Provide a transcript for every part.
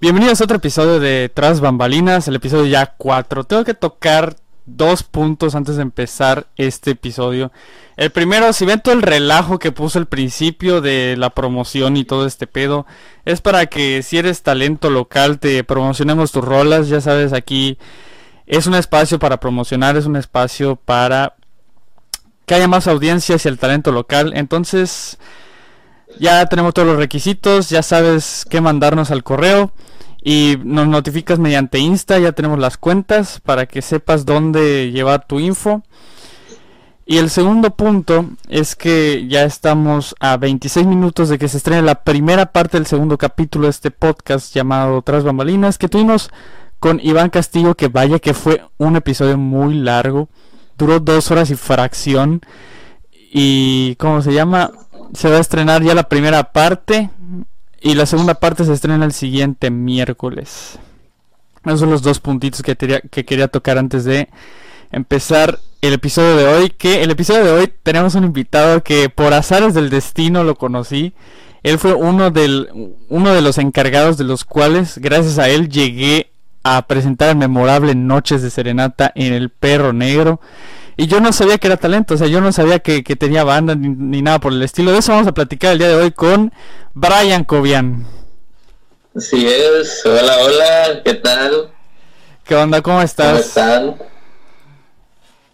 Bienvenidos a otro episodio de Tras Bambalinas, el episodio ya 4. Tengo que tocar dos puntos antes de empezar este episodio. El primero, si ven todo el relajo que puso el principio de la promoción y todo este pedo, es para que si eres talento local te promocionemos tus rolas, ya sabes, aquí es un espacio para promocionar, es un espacio para que haya más audiencia hacia el talento local. Entonces, ya tenemos todos los requisitos, ya sabes qué mandarnos al correo y nos notificas mediante Insta, ya tenemos las cuentas para que sepas dónde llevar tu info. Y el segundo punto es que ya estamos a 26 minutos de que se estrene la primera parte del segundo capítulo de este podcast llamado Tras Bambalinas que tuvimos con Iván Castillo, que vaya que fue un episodio muy largo, duró dos horas y fracción. Y, ¿cómo se llama? Se va a estrenar ya la primera parte y la segunda parte se estrena el siguiente miércoles. Esos son los dos puntitos que, que quería tocar antes de empezar el episodio de hoy. Que el episodio de hoy tenemos un invitado que por azares del destino lo conocí. Él fue uno, del, uno de los encargados de los cuales, gracias a él, llegué a presentar el memorable Noches de Serenata en El Perro Negro. Y yo no sabía que era talento, o sea, yo no sabía que, tenía banda ni, nada por el estilo. De eso vamos a platicar el día de hoy con Brian Cobian. Así es, hola, hola, ¿qué tal? ¿Qué onda? ¿Cómo estás? ¿Cómo están?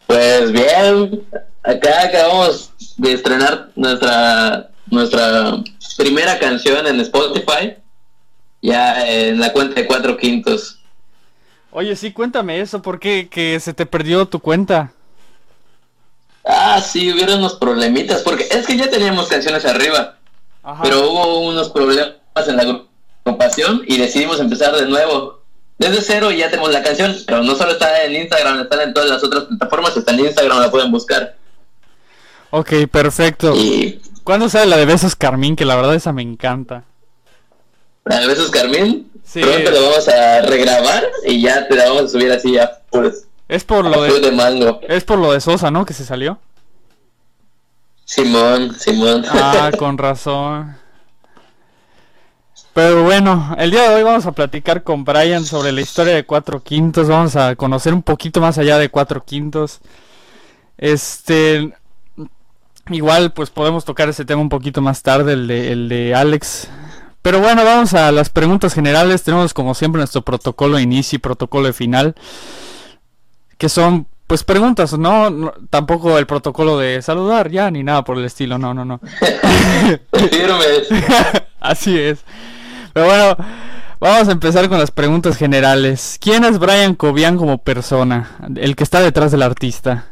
Pues bien, acá acabamos de estrenar nuestra nuestra primera canción en Spotify, ya en la cuenta de cuatro quintos. Oye, sí, cuéntame eso, ¿por qué que se te perdió tu cuenta? Ah, sí, hubieron unos problemitas, porque es que ya teníamos canciones arriba, pero hubo unos problemas en la agrupación y decidimos empezar de nuevo. Desde cero ya tenemos la canción, pero no solo está en Instagram, está en todas las otras plataformas, está en Instagram, la pueden buscar. Ok, perfecto. Y... ¿Cuándo sale la de Besos Carmín? Que la verdad esa me encanta. ¿La de Besos Carmín? Sí. Pronto lo vamos a regrabar y ya te la vamos a subir así ya, pues. Es por lo de, Es por lo de Sosa, ¿no? Que se salió. Simón, Simón. Ah, con razón. Pero bueno, el día de hoy vamos a platicar con Brian sobre la historia de Cuatro Quintos. Vamos a conocer un poquito más allá de Cuatro Quintos. Este. Igual, pues podemos tocar ese tema un poquito más tarde, el de, el de Alex. Pero bueno, vamos a las preguntas generales. Tenemos como siempre nuestro protocolo de inicio y protocolo de final que son pues preguntas, ¿no? Tampoco el protocolo de saludar ya ni nada por el estilo, no, no, no. Así es. Pero bueno, vamos a empezar con las preguntas generales. ¿Quién es Brian Cobian como persona? El que está detrás del artista.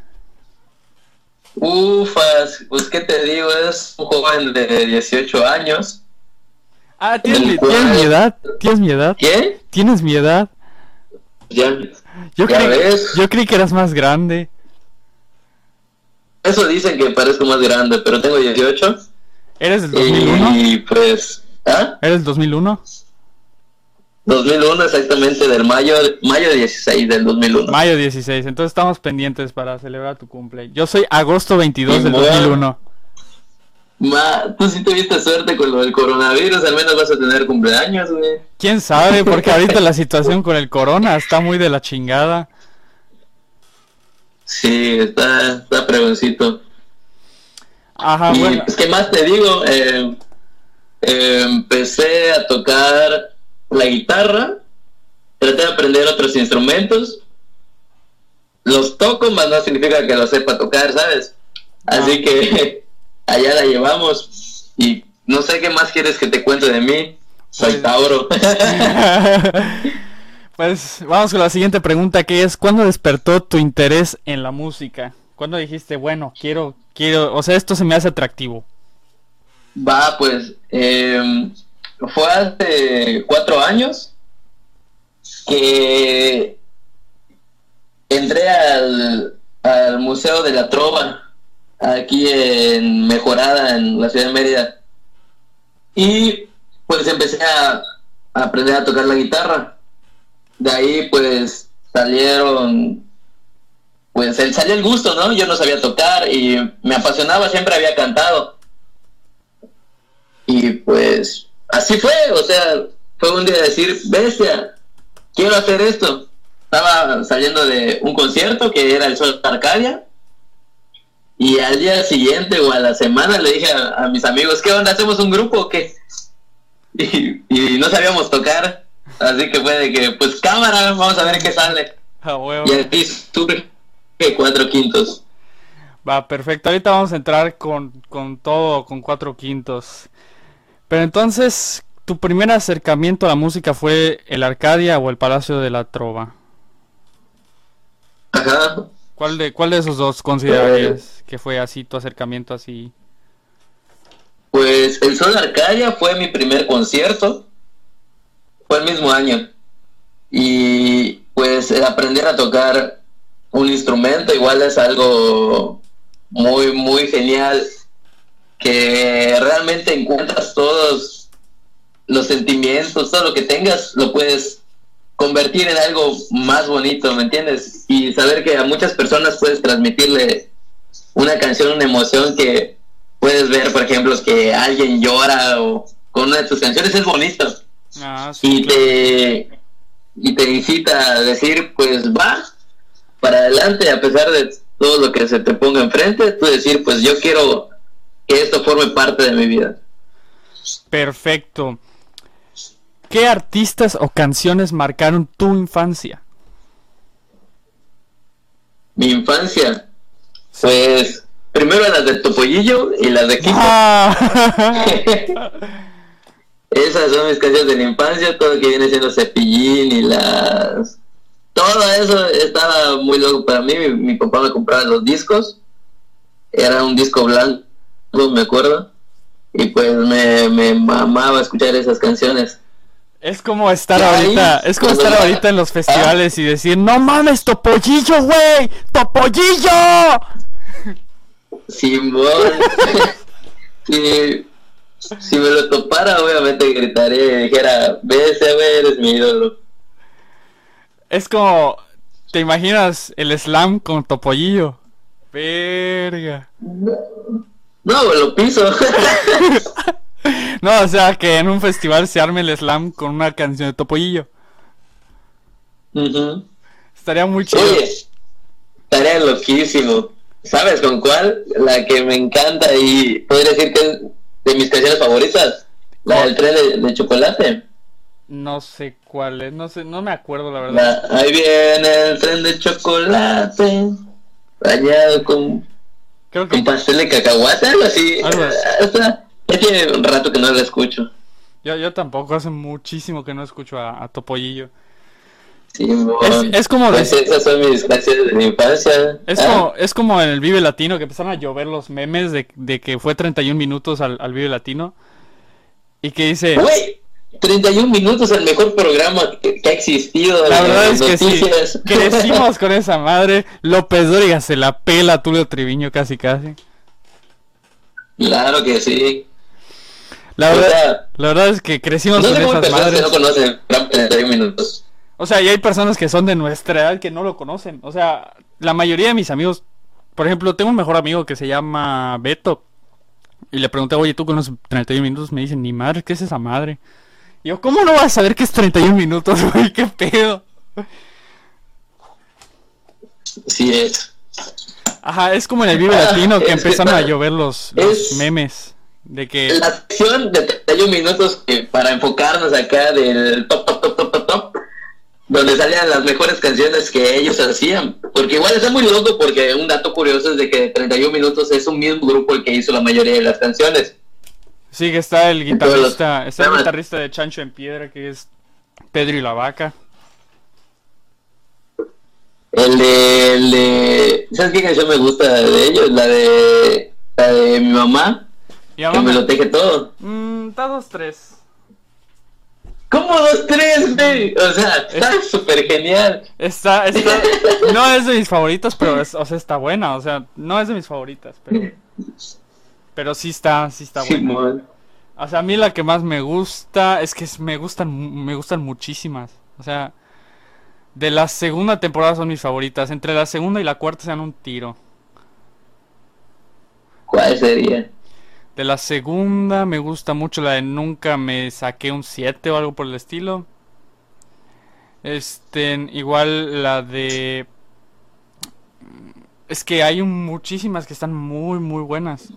Ufas, pues qué te digo, es un joven de 18 años. Ah, ¿tienes, mi edad? ¿Tienes mi edad? ¿Qué? ¿Tienes mi edad? Ya, yo, creí, que eras más grande. Eso dicen que parezco más grande, pero tengo 18. ¿Eres del 2001? Y pues... ¿Ah? ¿Eres del 2001? 2001 exactamente, del mayo, mayo 16 del 2001. Mayo 16, entonces estamos pendientes para celebrar tu cumple. Yo soy agosto 22 del 2001. Ma, tú sí tuviste suerte con lo del coronavirus, al menos vas a tener cumpleaños, güey. ¿Quién sabe? Porque ahorita la situación con el corona está muy de la chingada. Sí, está, está pregoncito. Ajá, bueno. ¿Qué más te digo? Eh, eh, empecé a tocar la guitarra, traté de aprender otros instrumentos. Los toco, más no significa que lo sepa tocar, ¿sabes? Así que allá la llevamos y no sé qué más quieres que te cuente de mí. Soy pues- Tauro. pues vamos con la siguiente pregunta que es ¿cuándo despertó tu interés en la música? ¿Cuándo dijiste, bueno, quiero, quiero, o sea, esto se me hace atractivo? Va, pues, em, fue hace cuatro años que entré al, al Museo de la Trova aquí en Mejorada, en la ciudad de Mérida. Y pues empecé a, aprender a tocar la guitarra. De ahí pues salieron, pues salió el gusto, ¿no? Yo no sabía tocar y me apasionaba, siempre había cantado. Y pues así fue, o sea, fue un día de decir, bestia, quiero hacer esto. Estaba saliendo de un concierto que era el Sol Arcadia. Y al día siguiente o a la semana le dije a, a mis amigos, ¿qué onda? ¿Hacemos un grupo o qué? Y, y no sabíamos tocar. Así que fue de que, pues cámara, vamos a ver qué sale. A huevo. Y aquí surge cuatro quintos. Va, perfecto. Ahorita vamos a entrar con, con todo, con cuatro quintos. Pero entonces, ¿tu primer acercamiento a la música fue el Arcadia o el Palacio de la Trova? Ajá. ¿Cuál de, cuál de esos dos considerarías que fue así tu acercamiento así? Pues el Sol Arcadia fue mi primer concierto. Fue el mismo año. Y pues el aprender a tocar un instrumento igual es algo muy, muy genial. Que realmente encuentras todos los sentimientos, todo lo que tengas, lo puedes convertir en algo más bonito, ¿me entiendes? Y saber que a muchas personas puedes transmitirle una canción, una emoción que puedes ver, por ejemplo, que alguien llora o con una de tus canciones es bonito. Ah, Y claro. te, y te incita a decir, pues va para adelante, a pesar de todo lo que se te ponga enfrente, tú decir, pues yo quiero que esto forme parte de mi vida. Perfecto. ¿Qué artistas o canciones marcaron tu infancia? Mi infancia, pues primero las de Topollillo y las de Kiko. Ah. Esas son mis canciones de la infancia, todo lo que viene siendo cepillín y las... Todo eso estaba muy loco para mí. Mi, mi papá me compraba los discos. Era un disco blanco, me acuerdo. Y pues me, me mamaba escuchar esas canciones. Es como estar ahorita, es como estar ahorita en los festivales y decir, no mames, Topollillo, güey, Topollillo. Simón. si, si me lo topara, obviamente gritaría y dijera, ese güey, eres mi ídolo. Es como, ¿te imaginas el slam con Topollillo? Verga. No, lo piso. No, o sea, que en un festival se arme el slam con una canción de Topollillo. Ujú. Estaría muy chido. Oye, estaría loquísimo. ¿Sabes con cuál? La que me encanta y podría decir que es de mis canciones favoritas. La ¿Cuál? del tren de, de chocolate. No sé cuál es, no sé, no me acuerdo la verdad. La- ahí viene el tren de chocolate. Bañado con, Creo que con pastel de cacahuate, algo así. Algo así. Ya tiene un rato que no la escucho. yo, yo tampoco, hace muchísimo que no escucho a, a Topollillo. Sí, Es, es como de- Pues esas son mis canciones de mi infancia. Es Ah, como, es como en el Vive Latino que empezaron a llover los memes de, de que fue 31 minutos al, al Vive Latino. Y que dice, Güey, 31 minutos el mejor programa que, que ha existido. la verdad es que sí, crecimos con esa madre. López Dóriga se la pela a Tulio Triviño casi casi. Claro que sí. La O verdad, sea, la verdad es que crecimos no con sé esas personas que madres. no conocen 31 minutos. O sea, y hay personas que son de nuestra edad que no lo conocen. O sea, la mayoría de mis amigos, por ejemplo, tengo un mejor amigo que se llama Beto. Y le pregunté, oye, ¿tú conoces 31 minutos? Me dicen, ni madre, ¿qué es esa madre? Y yo, ¿cómo no vas a saber qué es 31 minutos, güey? ¿Qué pedo? Sí es. Ajá, es como en el Vive Latino que que empezaron a llover los, los es- memes. De que... La sección de 31 minutos que para enfocarnos acá del top, top, top, top, top, top, donde salían las mejores canciones que ellos hacían. Porque igual está muy loco porque un dato curioso es de que 31 minutos es un mismo grupo el que hizo la mayoría de las canciones. Sí, que está el guitarrista, está el guitarrista de Chancho en Piedra que es Pedro y la Vaca. El de, el de- ¿Sabes qué canción me gusta de ellos? La de, la de mi mamá, Y me lo teje todo. Mmm, está dos, tres. ¿Cómo dos, tres, güey? O sea, está súper genial. Está, está, no es de mis favoritas, pero es, o sea, está buena, o sea, no es de mis favoritas, pero, pero sí está, sí está buena. O sea, a mí la que más me gusta es que me gustan, me gustan muchísimas, o sea, de la segunda temporada son mis favoritas, entre la segunda y la cuarta se dan un tiro. ¿Cuál sería? De la segunda me gusta mucho la de Nunca me saqué un 7 o algo por el estilo. Este, igual la de... Es que hay muchísimas que están muy, muy buenas.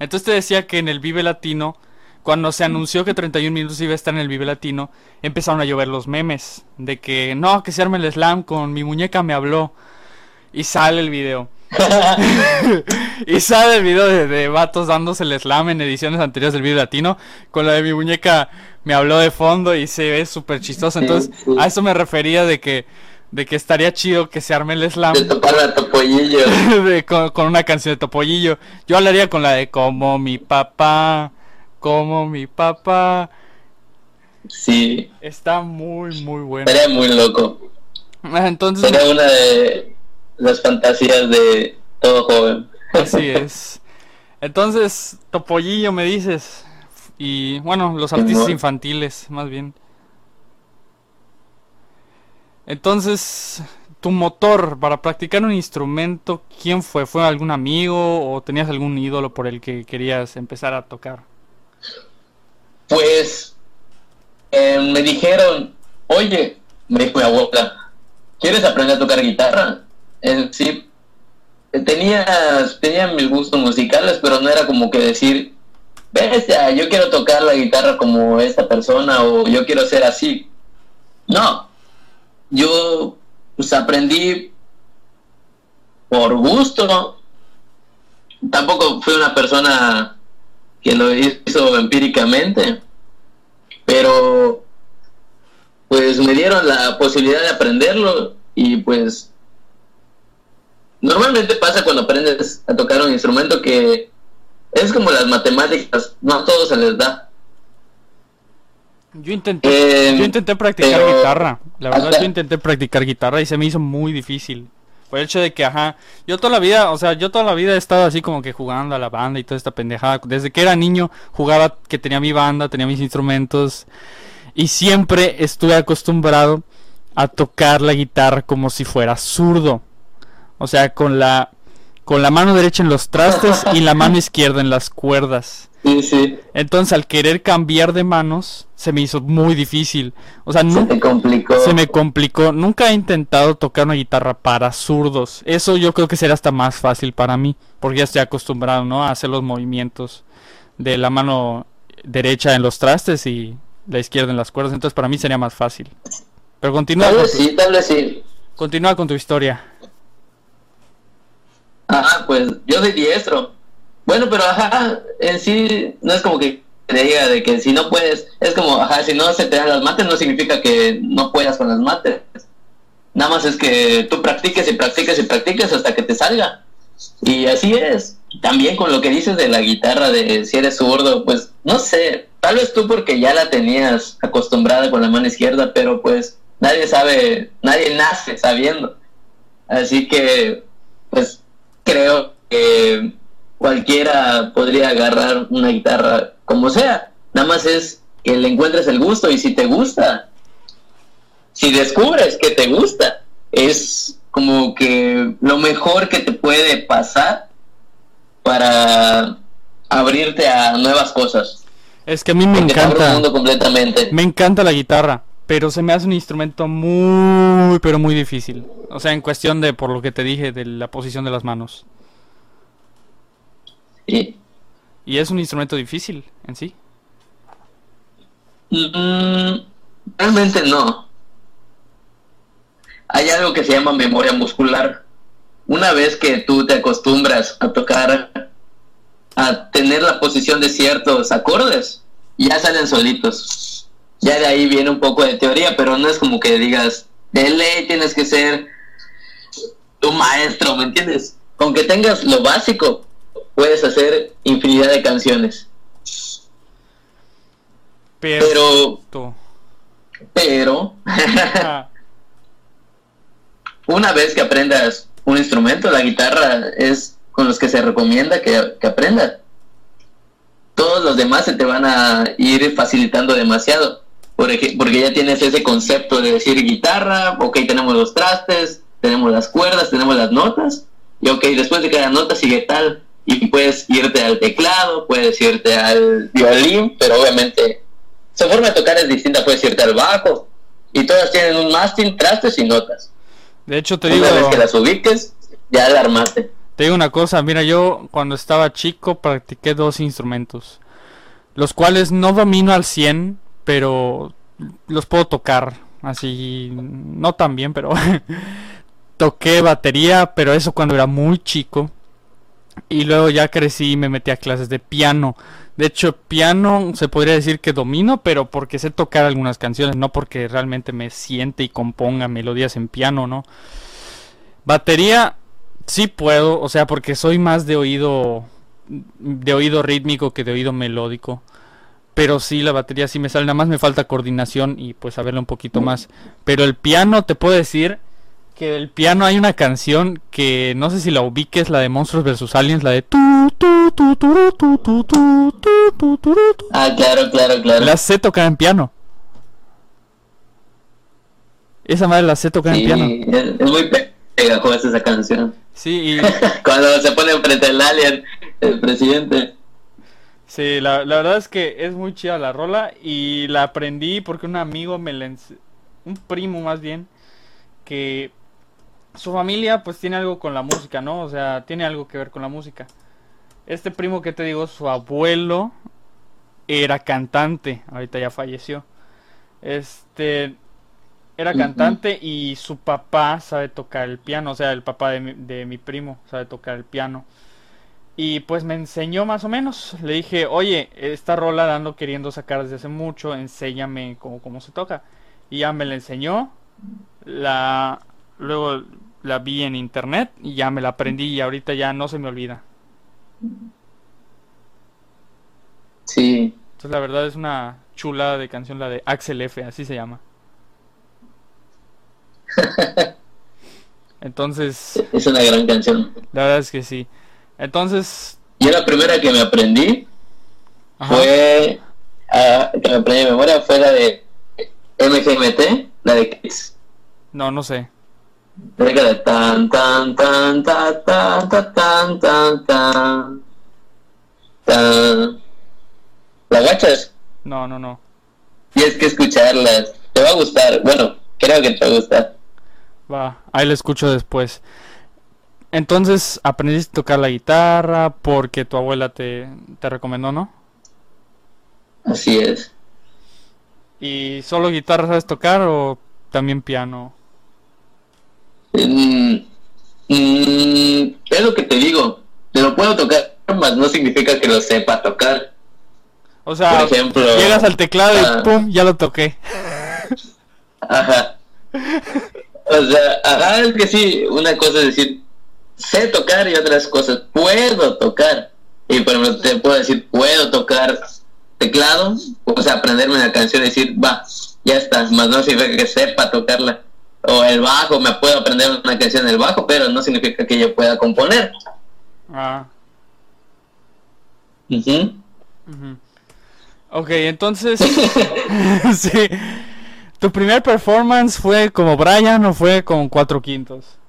Entonces te decía que en el Vive Latino, cuando se anunció que 31 minutos iba a estar en el Vive Latino, empezaron a llover los memes. De que, no, que se arme el slam con mi muñeca me habló. Y sale el video. y sale el video de, vatos dándose el slam en ediciones anteriores del video latino. Con la de mi muñeca me habló de fondo y se ve súper chistoso. Entonces, a eso me refería de que de que estaría chido que se arme el slam. De topar a Topollillo. con, una canción de Topollillo. Yo hablaría con la de como mi papá, como mi papá. Sí. Está muy, muy bueno. Sería muy loco. Entonces. Sería una de las fantasías de todo joven. Así es. Entonces, Topollillo me dices. Y bueno, los artistas infantiles, más bien. Entonces, tu motor para practicar un instrumento, ¿quién fue? ¿Fue algún amigo o tenías algún ídolo por el que querías empezar a tocar? Pues eh, me dijeron, oye, me dijo mi abuela, ¿quieres aprender a tocar guitarra? Sí, tenía, tenía mis gustos musicales, pero no era como que decir, bestia, yo quiero tocar la guitarra como esta persona o yo quiero ser así. No, yo pues aprendí por gusto. Tampoco fui una persona que lo hizo empíricamente, pero pues me dieron la posibilidad de aprenderlo y pues normalmente pasa cuando aprendes a tocar un instrumento que es como las matemáticas, no a todos se les da. Yo intenté, eh, yo intenté practicar guitarra. La verdad, yo intenté practicar guitarra y se me hizo muy difícil. Por el hecho de que, ajá, yo toda la vida, o sea, yo toda la vida he estado así como que jugando a la banda y toda esta pendejada. Desde que era niño jugaba que tenía mi banda, tenía mis instrumentos y siempre estuve acostumbrado a tocar la guitarra como si fuera zurdo. O sea, con la con la mano derecha en los trastes y la mano izquierda en las cuerdas. Sí, sí. Entonces, al querer cambiar de manos, se me hizo muy difícil. O sea, se me complicó. Se me complicó. Nunca he intentado tocar una guitarra para zurdos. Eso yo creo que sería hasta más fácil para mí, porque ya estoy acostumbrado, ¿no? A hacer los movimientos de la mano derecha en los trastes y la izquierda en las cuerdas. Entonces, para mí sería más fácil. Pero continúa. Tal vez sí, tal vez sí. Continúa con tu historia. Ah, pues yo soy diestro. Bueno, pero ajá, en sí no es como que te diga de que si no puedes, es como, ajá, si no se te dan las mates no significa que no puedas con las mates. Nada más es que tú practiques y practiques y practiques hasta que te salga. Y así es. También con lo que dices de la guitarra, de si eres zurdo, pues no sé, tal vez tú porque ya la tenías acostumbrada con la mano izquierda, pero pues nadie sabe, nadie nace sabiendo. Así que, pues creo que cualquiera podría agarrar una guitarra como sea. Nada más es que le encuentres el gusto y si te gusta, si descubres que te gusta, es como que lo mejor que te puede pasar para abrirte a nuevas cosas. Es que a mí me encanta. mundo completamente. Me encanta la guitarra, pero se me hace un instrumento muy, pero muy difícil. O sea, en cuestión de, por lo que te dije, de la posición de las manos. Y es un instrumento difícil en sí. Mm, realmente no. Hay algo que se llama memoria muscular. Una vez que tú te acostumbras a tocar, a tener la posición de ciertos acordes, ya salen solitos. Ya de ahí viene un poco de teoría, pero no es como que digas, de ley tienes que ser tu maestro, ¿me entiendes? Con que tengas lo básico, puedes hacer infinidad de canciones. Pero, pero, una vez que aprendas un instrumento, la guitarra es con los que se recomienda que, que aprendas. Todos los demás se te van a ir facilitando demasiado. Porque, porque ya tienes ese concepto de decir guitarra, ok, tenemos los trastes, tenemos las cuerdas, tenemos las notas, y ok, después de cada nota sigue tal, y puedes irte al teclado, puedes irte al violín, pero obviamente su forma de tocar es distinta, puedes irte al bajo y todas tienen un mástil, trastes y notas. De hecho, te digo. Una vez que las ubiques, ya la armaste. Te digo una cosa, mira, yo cuando estaba chico practiqué dos instrumentos, los cuales no domino al 100, pero los puedo tocar, así, no tan bien, pero toqué batería, pero eso cuando era muy chico. Y luego ya crecí y me metí a clases de piano. De hecho, piano se podría decir que domino, pero porque sé tocar algunas canciones, no porque realmente me siente y componga melodías en piano, ¿no? Batería sí puedo, o sea, porque soy más de oído de oído rítmico que de oído melódico. Pero sí, la batería sí me sale, nada más me falta coordinación y pues saberlo un poquito más. Pero el piano te puedo decir que del piano hay una canción que no sé si la ubiques, la de Monstruos vs Aliens, la de Ah, claro, claro, claro. La sé tocar en piano. Esa madre la sé tocar en piano. Es muy pegajosa esa canción. Sí, y... Cuando se pone frente al alien, el presidente. Sí, la, la, verdad es que es muy chida la rola y la aprendí porque un amigo me la un primo más bien que su familia pues tiene algo con la música, ¿no? O sea, tiene algo que ver con la música. Este primo que te digo, su abuelo era cantante, ahorita ya falleció. Este era cantante y su papá sabe tocar el piano, o sea, el papá de mi, de mi primo sabe tocar el piano. Y pues me enseñó más o menos. Le dije, oye, esta rola la ando queriendo sacar desde hace mucho, enséñame cómo, cómo se toca. Y ya me la enseñó. La, luego la vi en internet y ya me la aprendí y ahorita ya no se me olvida. Sí. Entonces la verdad es una chulada de canción, la de Axel F, así se llama. Entonces... Es una gran canción. La verdad es que sí. Entonces... Yo la primera que me aprendí Ajá. fue... Uh, que me aprendí de memoria fue la de MGMT, la de Kiss. No, no sé. de tan tan tan tan tan tan tan tan tan tan ¿La gachas? No, no, no. Tienes que escucharlas. Te va a gustar. Bueno, creo que te va a gustar. Va, ahí la escucho después. Entonces, aprendiste a tocar la guitarra porque tu abuela te, te recomendó, ¿no? Así es. ¿Y solo guitarra sabes tocar o también piano? Mm, mm, es lo que te digo. Te lo puedo tocar, más no significa que lo sepa tocar. O sea, Por ejemplo, llegas al teclado y ah. pum, ya lo toqué. Ajá. O sea, ajá, es que sí, una cosa es decir, sé tocar y otras cosas, puedo tocar. Y por ejemplo, te puedo decir, puedo tocar teclado, o sea, aprenderme una canción y decir, va, ya está, más no significa que sepa tocarla. O el bajo, me puedo aprender una canción del bajo, pero no significa que yo pueda componer. Ah. Ujú. Ok, entonces... sí. ¿Tu primer performance fue como Brian o fue con cuatro quintos?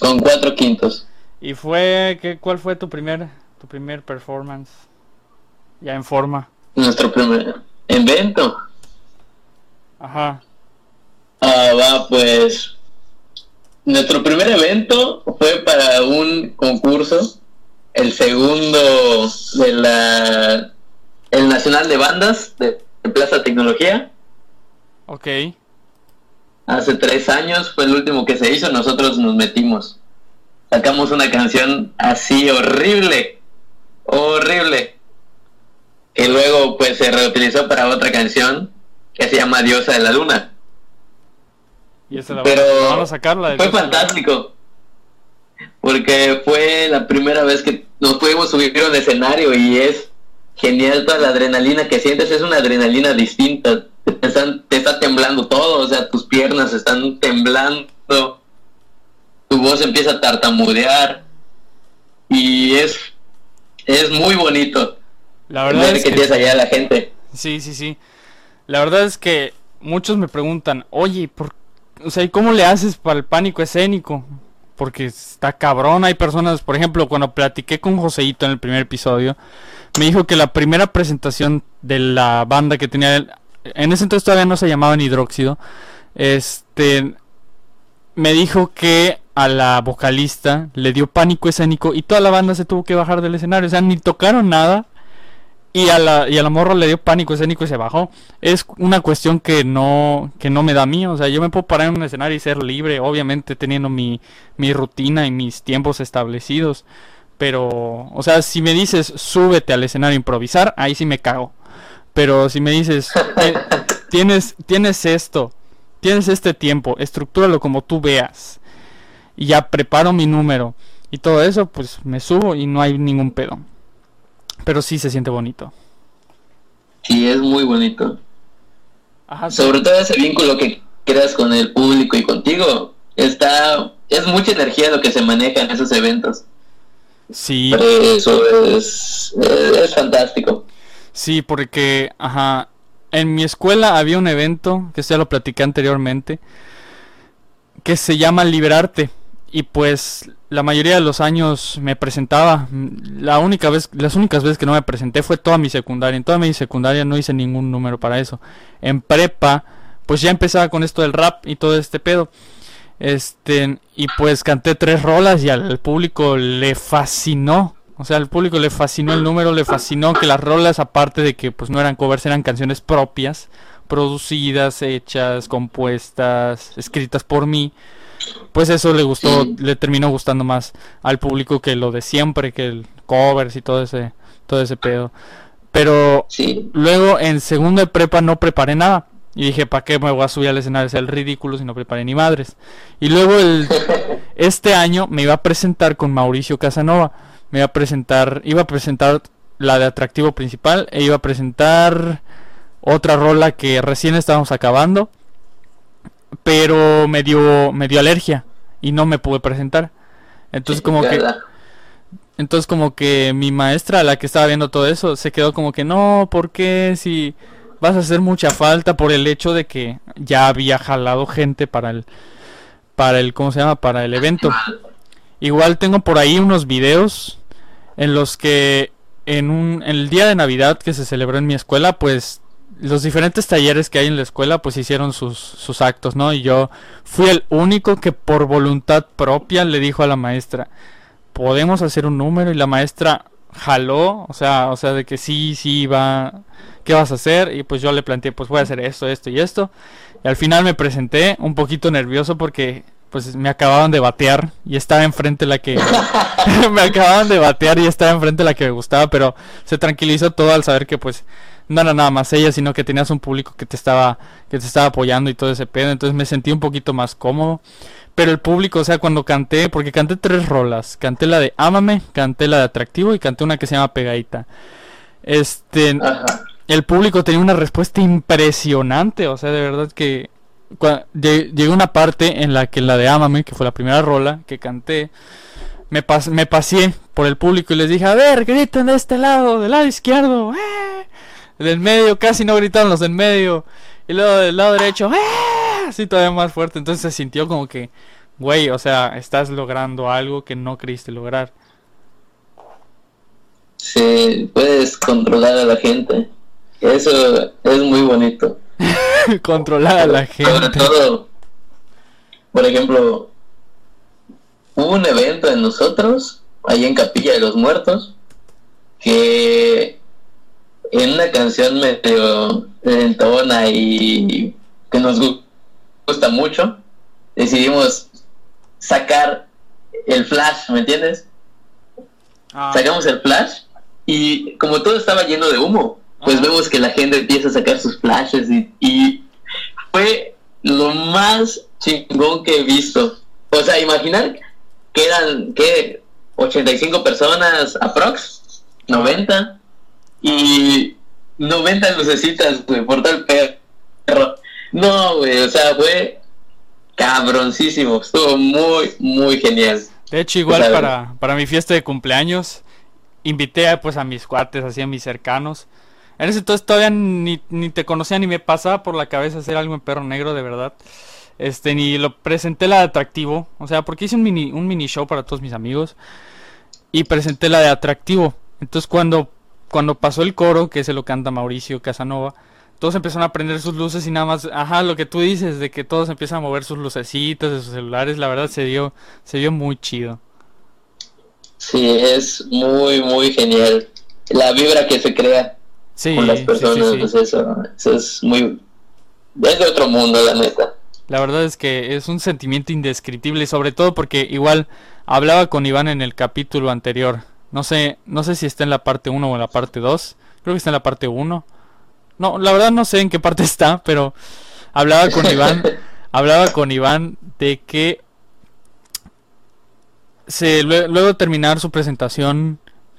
Con cuatro quintos. ¿Y fue qué, cuál fue tu primer tu primer performance? Ya en forma. Nuestro primer evento. Ajá. Ah, va, pues. Nuestro primer evento fue para un concurso. El segundo de la. El Nacional de Bandas de, de Plaza Tecnología. Ok. Hace tres años fue el último que se hizo. Nosotros nos metimos. Sacamos una canción así horrible. Horrible. Y luego pues se reutilizó para otra canción que se llama Diosa de la Luna. Y esa la, Pero van a de Fue fantástico. Porque fue la primera vez que nos pudimos subir a un escenario y es genial toda la adrenalina que sientes. Es una adrenalina distinta. Te, están- temblando todo, o sea, tus piernas están temblando. Tu voz empieza a tartamudear. Y es, es muy bonito La verdad ver es que que tienes allá la gente. sí, sí, sí. La verdad es que muchos me preguntan, "Oye, ¿por o sea, ¿y cómo le haces para el pánico escénico?" porque está cabrón. Hay personas, por ejemplo, cuando platiqué con Joseito en el primer episodio, me dijo que la primera presentación de la banda que tenía, en ese entonces todavía no se llamaban Hidróxido, este, me dijo que a la vocalista le dio pánico escénico y toda la banda se tuvo que bajar del escenario, o sea, ni tocaron nada. Y a, la, y a la morra le dio pánico escénico y se bajó. Es una cuestión que no, que no me da mí. O sea, yo me puedo parar en un escenario y ser libre, obviamente teniendo mi, mi rutina y mis tiempos establecidos. Pero, o sea, si me dices súbete al escenario improvisar, ahí sí me cago. Pero si me dices, tienes, tienes esto, tienes este tiempo, estructúralo como tú veas. Y ya preparo mi número. Y todo eso, pues me subo y no hay ningún pedo. Pero sí se siente bonito. Sí, es muy bonito. Sobre todo ese vínculo que creas con el público y contigo. Está, es mucha energía lo que se maneja en esos eventos. Sí. Eso es, es, fantástico. Sí, porque, ajá, en mi escuela había un evento, que ya lo platicé anteriormente, que se llama Liberarte. Y pues la mayoría de los años me presentaba. La única vez, las únicas veces que no me presenté fue toda mi secundaria. En toda mi secundaria no hice ningún número para eso. En prepa, pues ya empezaba con esto del rap y todo este pedo. Este, y pues canté tres rolas y al público le fascinó. O sea, al público le fascinó el número, le fascinó que las rolas, aparte de que pues no eran covers, eran canciones propias, producidas, hechas, compuestas, escritas por mí. Pues eso le gustó, le terminó gustando más al público que lo de siempre, que el covers y todo ese, todo ese pedo. Pero luego en segundo de prepa no preparé nada. Y dije, ¿para qué me voy a subir al escenario? Es el ridículo si no preparé ni madres. Y luego el, este año me iba a presentar con Mauricio Casanova. Me iba a presentar, iba a presentar la de atractivo principal e iba a presentar otra rola que recién estábamos acabando pero me dio, me dio alergia y no me pude presentar. Entonces como que... Entonces como que mi maestra, la que estaba viendo todo eso, se quedó como que no, ¿por qué? Si vas a hacer mucha falta por el hecho de que ya había jalado gente para el, para el, ¿cómo se llama? Para el evento. Igual tengo por ahí unos videos en los que en un, en el día de Navidad que se celebró en mi escuela, pues los diferentes talleres que hay en la escuela pues hicieron sus, sus actos, ¿no? Y yo fui el único que por voluntad propia le dijo a la maestra, podemos hacer un número y la maestra jaló, o sea, o sea, de que sí, sí, va, ¿qué vas a hacer? Y pues yo le planteé, pues voy a hacer esto, esto y esto. Y al final me presenté un poquito nervioso porque pues me acababan de batear y estaba enfrente la que me acababan de batear y estaba enfrente la que me gustaba, pero se tranquilizó todo al saber que pues no era nada más ella, sino que tenías un público que te estaba que te estaba apoyando y todo ese pedo, entonces me sentí un poquito más cómodo. Pero el público, o sea, cuando canté, porque canté tres rolas, canté la de Ámame, canté la de Atractivo y canté una que se llama Pegadita. Este, el público tenía una respuesta impresionante, o sea, de verdad que llegó una parte en la que la de Ámame, que fue la primera rola que canté, me, me pasé por el público y les dije, a ver, griten de este lado, del lado izquierdo, ¡eh! del medio casi no gritaron los del medio. Y luego del lado derecho, ¡eh! así todavía más fuerte. Entonces se sintió como que, güey, o sea, estás logrando algo que no creíste lograr. Sí, puedes controlar a la gente. Eso es muy bonito. controlar a la gente. Sobre todo, por ejemplo, hubo un evento en nosotros, ahí en Capilla de los Muertos, que en una canción medio entona y que nos gusta mucho, decidimos sacar el flash, ¿me entiendes? Ah. Sacamos el flash y como todo estaba lleno de humo, pues vemos que la gente empieza a sacar sus flashes y, y fue lo más chingón que he visto. O sea, imaginar que eran, ¿qué? 85 personas aprox, 90 y 90 lucecitas, güey, por tal perro. No, güey, o sea, fue cabroncísimo, estuvo muy, muy genial. De hecho, igual para, para mi fiesta de cumpleaños, invité pues a mis cuates, así a mis cercanos. En ese entonces todavía ni, ni te conocía ni me pasaba por la cabeza hacer algo en perro negro, de verdad. Este, ni lo presenté la de atractivo. O sea, porque hice un mini, un mini show para todos mis amigos. Y presenté la de atractivo. Entonces cuando, cuando pasó el coro, que se lo canta Mauricio Casanova, todos empezaron a prender sus luces y nada más, ajá, lo que tú dices, de que todos empiezan a mover sus lucecitas de sus celulares, la verdad se dio, se dio muy chido. Sí, es muy, muy genial. La vibra que se crea con las personas, pues eso, eso es muy... Es de otro mundo, la neta. La verdad es que es un sentimiento indescriptible, sobre todo porque igual hablaba con Iván en el capítulo anterior. No sé, no sé si está en la parte 1 o en la parte 2. Creo que está en la parte 1. No, la verdad no sé en qué parte está, pero hablaba con Iván, hablaba con Iván de que se, luego de terminar su presentación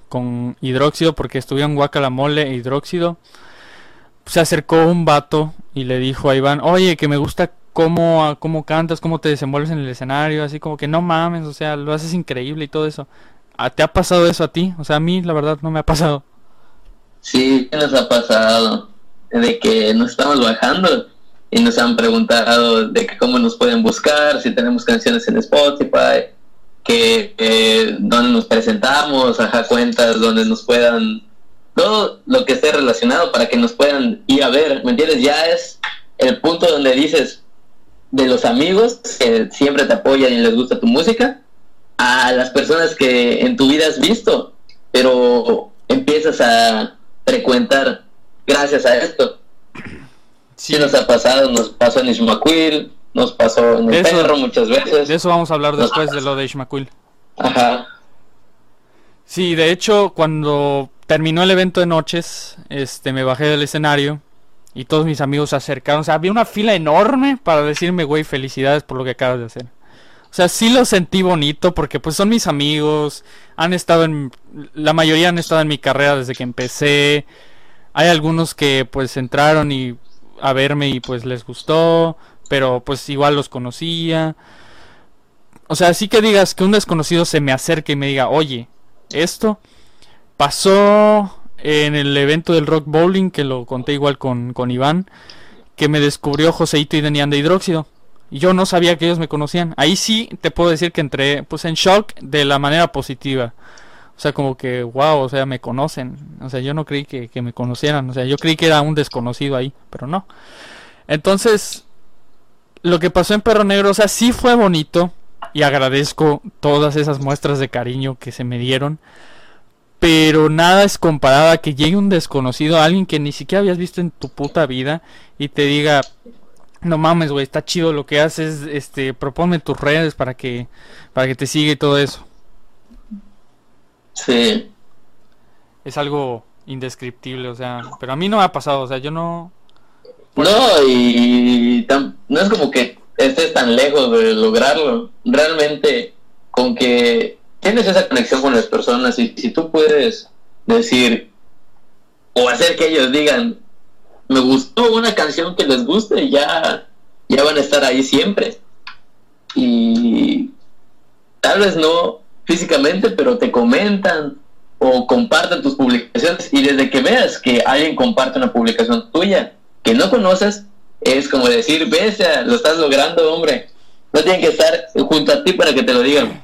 con hidróxido, porque estuvieron guacalamole e hidróxido, se acercó un vato y le dijo a Iván, oye, que me gusta cómo, cómo cantas, cómo te desenvuelves en el escenario, así como que no mames, o sea, lo haces increíble y todo eso. ¿Te ha pasado eso a ti? O sea, a mí la verdad no me ha pasado. Sí, nos ha pasado de que nos estamos bajando y nos han preguntado de que cómo nos pueden buscar, si tenemos canciones en Spotify, que eh, donde nos presentamos, ajá, cuentas donde nos puedan, todo lo que esté relacionado para que nos puedan ir a ver, ¿me entiendes? Ya es el punto donde dices de los amigos que siempre te apoyan y les gusta tu música, a las personas que en tu vida has visto, pero empiezas a frecuentar gracias a esto. Sí. nos ha pasado, nos pasó en Ismaquil, nos pasó en el perro muchas veces. De eso vamos a hablar después de lo de Ismaquil. Ajá. Sí, de hecho, cuando terminó el evento de noches, este, me bajé del escenario y todos mis amigos se acercaron. O sea, había una fila enorme para decirme, güey, felicidades por lo que acabas de hacer. O sea, sí lo sentí bonito porque pues son mis amigos, han estado en, la mayoría han estado en mi carrera desde que empecé, hay algunos que pues entraron y a verme y pues les gustó, pero pues igual los conocía. O sea, sí que digas que un desconocido se me acerque y me diga, oye, esto pasó en el evento del Rock Bowling, que lo conté igual con, con Iván, que me descubrió Joseito y Denian de Hidróxido. Y yo no sabía que ellos me conocían. Ahí sí te puedo decir que entré pues en shock de la manera positiva. O sea, como que, wow, o sea, me conocen. O sea, yo no creí que, me conocieran. O sea, yo creí que era un desconocido ahí, pero no. Entonces, lo que pasó en Perro Negro, o sea, sí fue bonito. Y agradezco todas esas muestras de cariño que se me dieron. Pero nada es comparado a que llegue un desconocido, alguien que ni siquiera habías visto en tu puta vida, y te diga, no mames, güey, está chido lo que haces, este, proponme tus redes para que, para que te siga y todo eso. Sí. Es algo indescriptible, o sea, pero a mí no me ha pasado, o sea, yo no... No, y no es como que estés tan lejos de lograrlo. Realmente, con que tienes esa conexión con las personas y si tú puedes decir o hacer que ellos digan, me gustó una canción que les guste ya, ya van a estar ahí siempre. Y tal vez no físicamente, pero te comentan o comparten tus publicaciones y desde que veas que alguien comparte una publicación tuya que no conoces, es como decir, ves, lo estás logrando, hombre. No tienen que estar junto a ti para que te lo digan.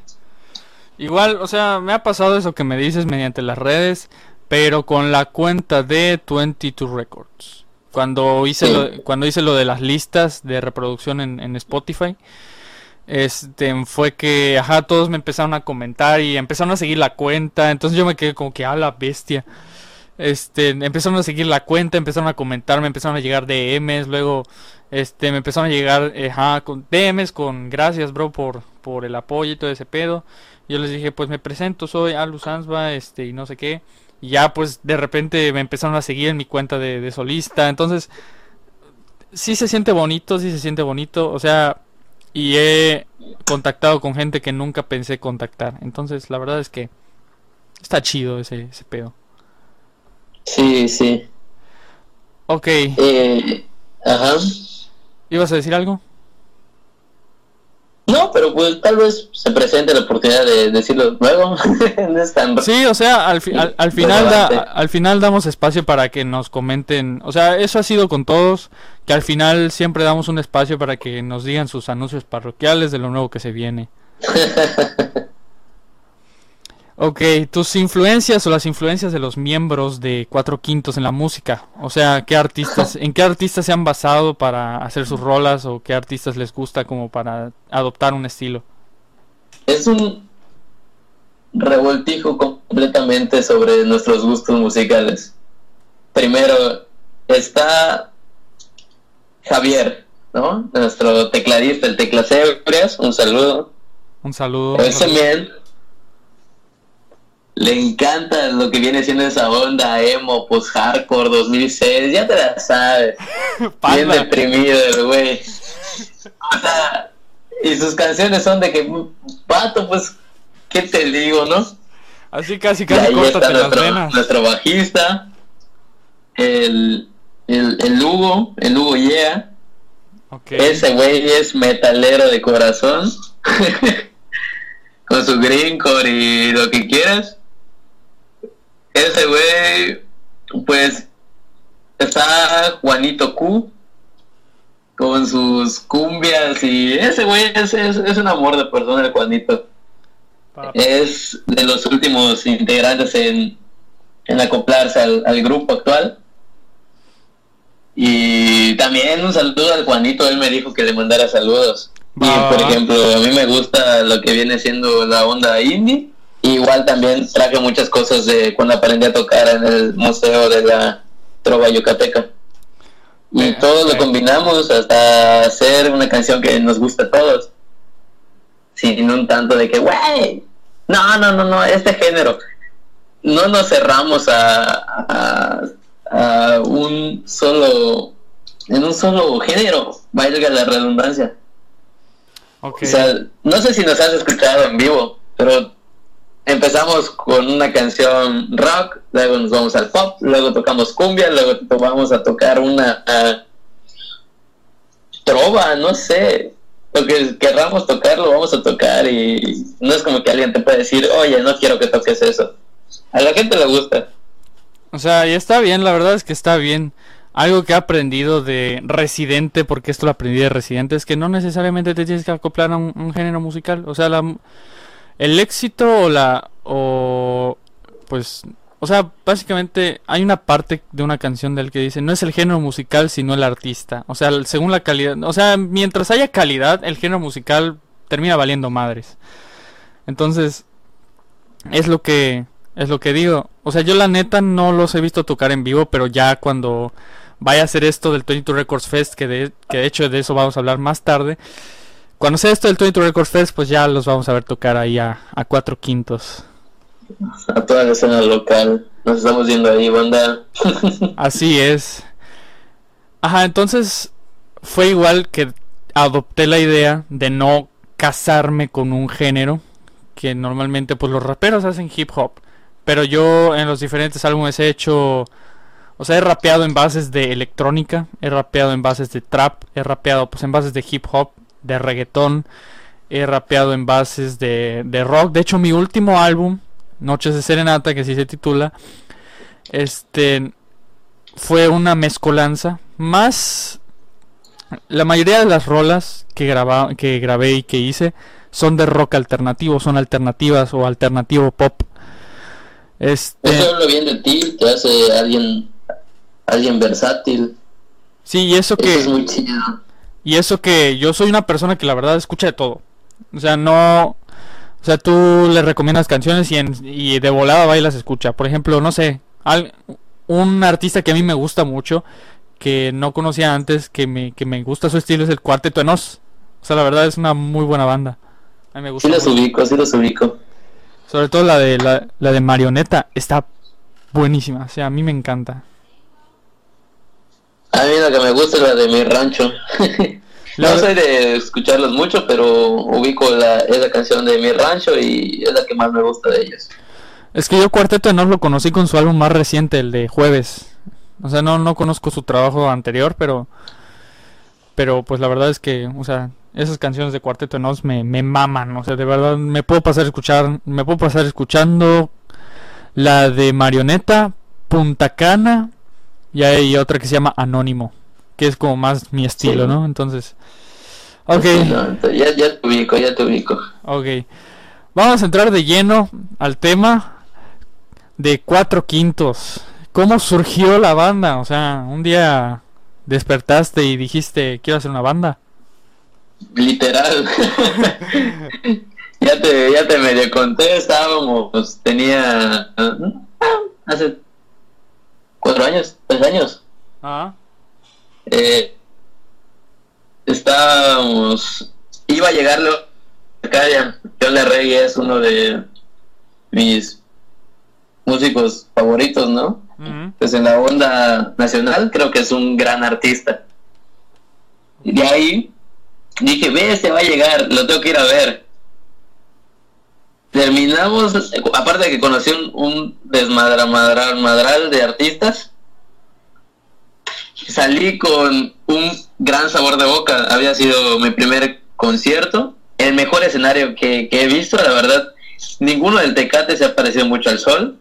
Igual, o sea, me ha pasado eso que me dices mediante las redes, pero con la cuenta de 22 Records. Cuando hice, lo, cuando hice lo de las listas de reproducción en, en Spotify, este fue que ajá todos me empezaron a comentar y empezaron a seguir la cuenta entonces yo me quedé como que a la bestia este empezaron a seguir la cuenta empezaron a comentar me empezaron a llegar DMs luego este me empezaron a llegar ajá con DMs con gracias bro por por el apoyo y todo ese pedo yo les dije pues me presento soy Alu Sansba este y no sé qué y ya pues de repente me empezaron a seguir en mi cuenta de, solista entonces sí se siente bonito sí se siente bonito o sea y he contactado con gente que nunca pensé contactar. Entonces, la verdad es que está chido ese pedo. Sí, sí. Ok. Eh, ajá. ¿Ibas a decir algo? No, pero pues tal vez se presente la oportunidad de decirlo luego. sí, o sea, al, al, final al final damos espacio para que nos comenten. O sea, eso ha sido con todos, que al final siempre damos un espacio para que nos digan sus anuncios parroquiales de lo nuevo que se viene. Ok, tus influencias o las influencias de los miembros de Cuatro Quintos en la música. O sea, ¿qué artistas, en qué artistas se han basado para hacer sus rolas o qué artistas les gusta como para adoptar un estilo? Es un revoltijo completamente sobre nuestros gustos musicales. Primero está Javier, ¿no? Nuestro tecladista, el teclacebrias, un saludo. Un saludo. Bien le encanta lo que viene siendo esa onda emo, post-hardcore 2006, ya te la sabes. Bien deprimido el güey. O sea, y sus canciones son de que, pato, pues, ¿qué te digo, no? Así casi casi córtate las venas. Nuestro bajista, el, el, el Hugo, el Hugo Yeah. Ese güey es metalero de corazón. Con su greencore y lo que quieras ese güey, pues, está Juanito Q con sus cumbias y ese güey es, es, un amor de persona el Juanito. Es de los últimos integrantes en, en acoplarse al, grupo actual. Y también un saludo al Juanito, él me dijo que le mandara saludos. Y por ejemplo, a mí me gusta lo que viene siendo la onda indie igual también traje muchas cosas de cuando aprendí a tocar en el Museo de la Trova Yucateca. Y eh, todo lo combinamos hasta hacer una canción que nos gusta a todos. Sin un tanto de que, wey, no, no, no, no, este género. No nos cerramos a, a, un solo, en un solo género, valga la redundancia. O sea, no sé si nos has escuchado en vivo, pero empezamos con una canción rock, luego nos vamos al pop, luego tocamos cumbia, luego vamos a tocar una trova, no sé, lo que querramos tocar lo vamos a tocar y no es como que alguien te puede decir, oye, no quiero que toques eso. A la gente le gusta. O sea, y está bien, la verdad es que está bien. Algo que he aprendido de Residente, porque esto lo aprendí de Residente, es que no necesariamente te tienes que acoplar a un género musical. O sea, la, el éxito o la o pues o sea, básicamente hay una parte de una canción del que dice, no es el género musical, sino el artista. O sea, según la calidad, o sea, mientras haya calidad, el género musical termina valiendo madres. Entonces, es lo que es lo que digo. O sea, yo la neta no los he visto tocar en vivo, pero ya cuando vaya a hacer esto del 22 Records Fest, que de, que de hecho de eso vamos a hablar más tarde, cuando sea esto del 22 Records Fest, pues ya los vamos a ver tocar ahí a, cuatro quintos. A toda la escena local. Nos estamos viendo ahí, banda. Así es. Ajá, entonces fue igual que adopté la idea de no casarme con un género que normalmente pues los raperos hacen hip hop. Pero yo en los diferentes álbumes he hecho... O sea, he rapeado en bases de electrónica, he rapeado en bases de trap, he rapeado pues en bases de hip hop, de reggaetón, he rapeado en bases de, de rock. De hecho, mi último álbum, Noches de Serenata, que así se titula, este fue una mezcolanza. Más la mayoría de las rolas que, graba, que grabé y que hice son de rock alternativo, son alternativas o alternativo pop. Este... Eso habla bien de ti, te hace alguien, alguien versátil. Sí, y eso, que... Es muy chido. Y eso que yo soy una persona que la verdad escucha de todo. O sea, no... O sea, tú le recomiendas canciones y, y de volada va y las escucha. Por ejemplo, no sé, un artista que a mí me gusta mucho, que no conocía antes, que me, que me gusta su estilo, es el Cuarteto de Nos. O sea, la verdad es una muy buena banda. A mí me gusta. Sí los ubico, sí los ubico. Sobre todo la de, la, la de Marioneta, está buenísima. O sea, a mí me encanta. A mí lo que me gusta es la de mi rancho. no soy de escucharlos mucho, pero ubico la, esa canción de mi rancho y es la que más me gusta de ellos. Es que yo Cuarteto de Nos lo conocí con su álbum más reciente, el de Jueves. O sea, no, no conozco su trabajo anterior, pero pero pues la verdad es que, o sea, esas canciones de Cuarteto de Nos me, me maman, o sea, de verdad me puedo pasar escuchar, me puedo pasar escuchando la de Marioneta, Punta Cana y hay otra que se llama Anónimo, que es como más mi estilo, ¿no? Entonces, ok. ya, ya te ubico, ya te ubico. Ok. Vamos a entrar de lleno al tema de cuatro quintos. ¿Cómo surgió la banda? O sea, un día despertaste y dijiste, quiero hacer una banda. Literal. ya te, ya te medio conté, estábamos, pues tenía ah, hace cuatro años, tres años. Ah. Eh, estábamos, iba a llegarlo acá, John Larregui es uno de mis músicos favoritos, ¿no? Pues en la onda nacional creo que es un gran artista. Y de ahí dije, ve, se va a llegar, lo tengo que ir a ver. Terminamos, aparte de que conocí un, un desmadral madral de artistas, salí con un gran sabor de boca. Había sido mi primer concierto, el mejor escenario que, que he visto, la verdad. Ninguno del Tecate se ha parecido mucho al sol.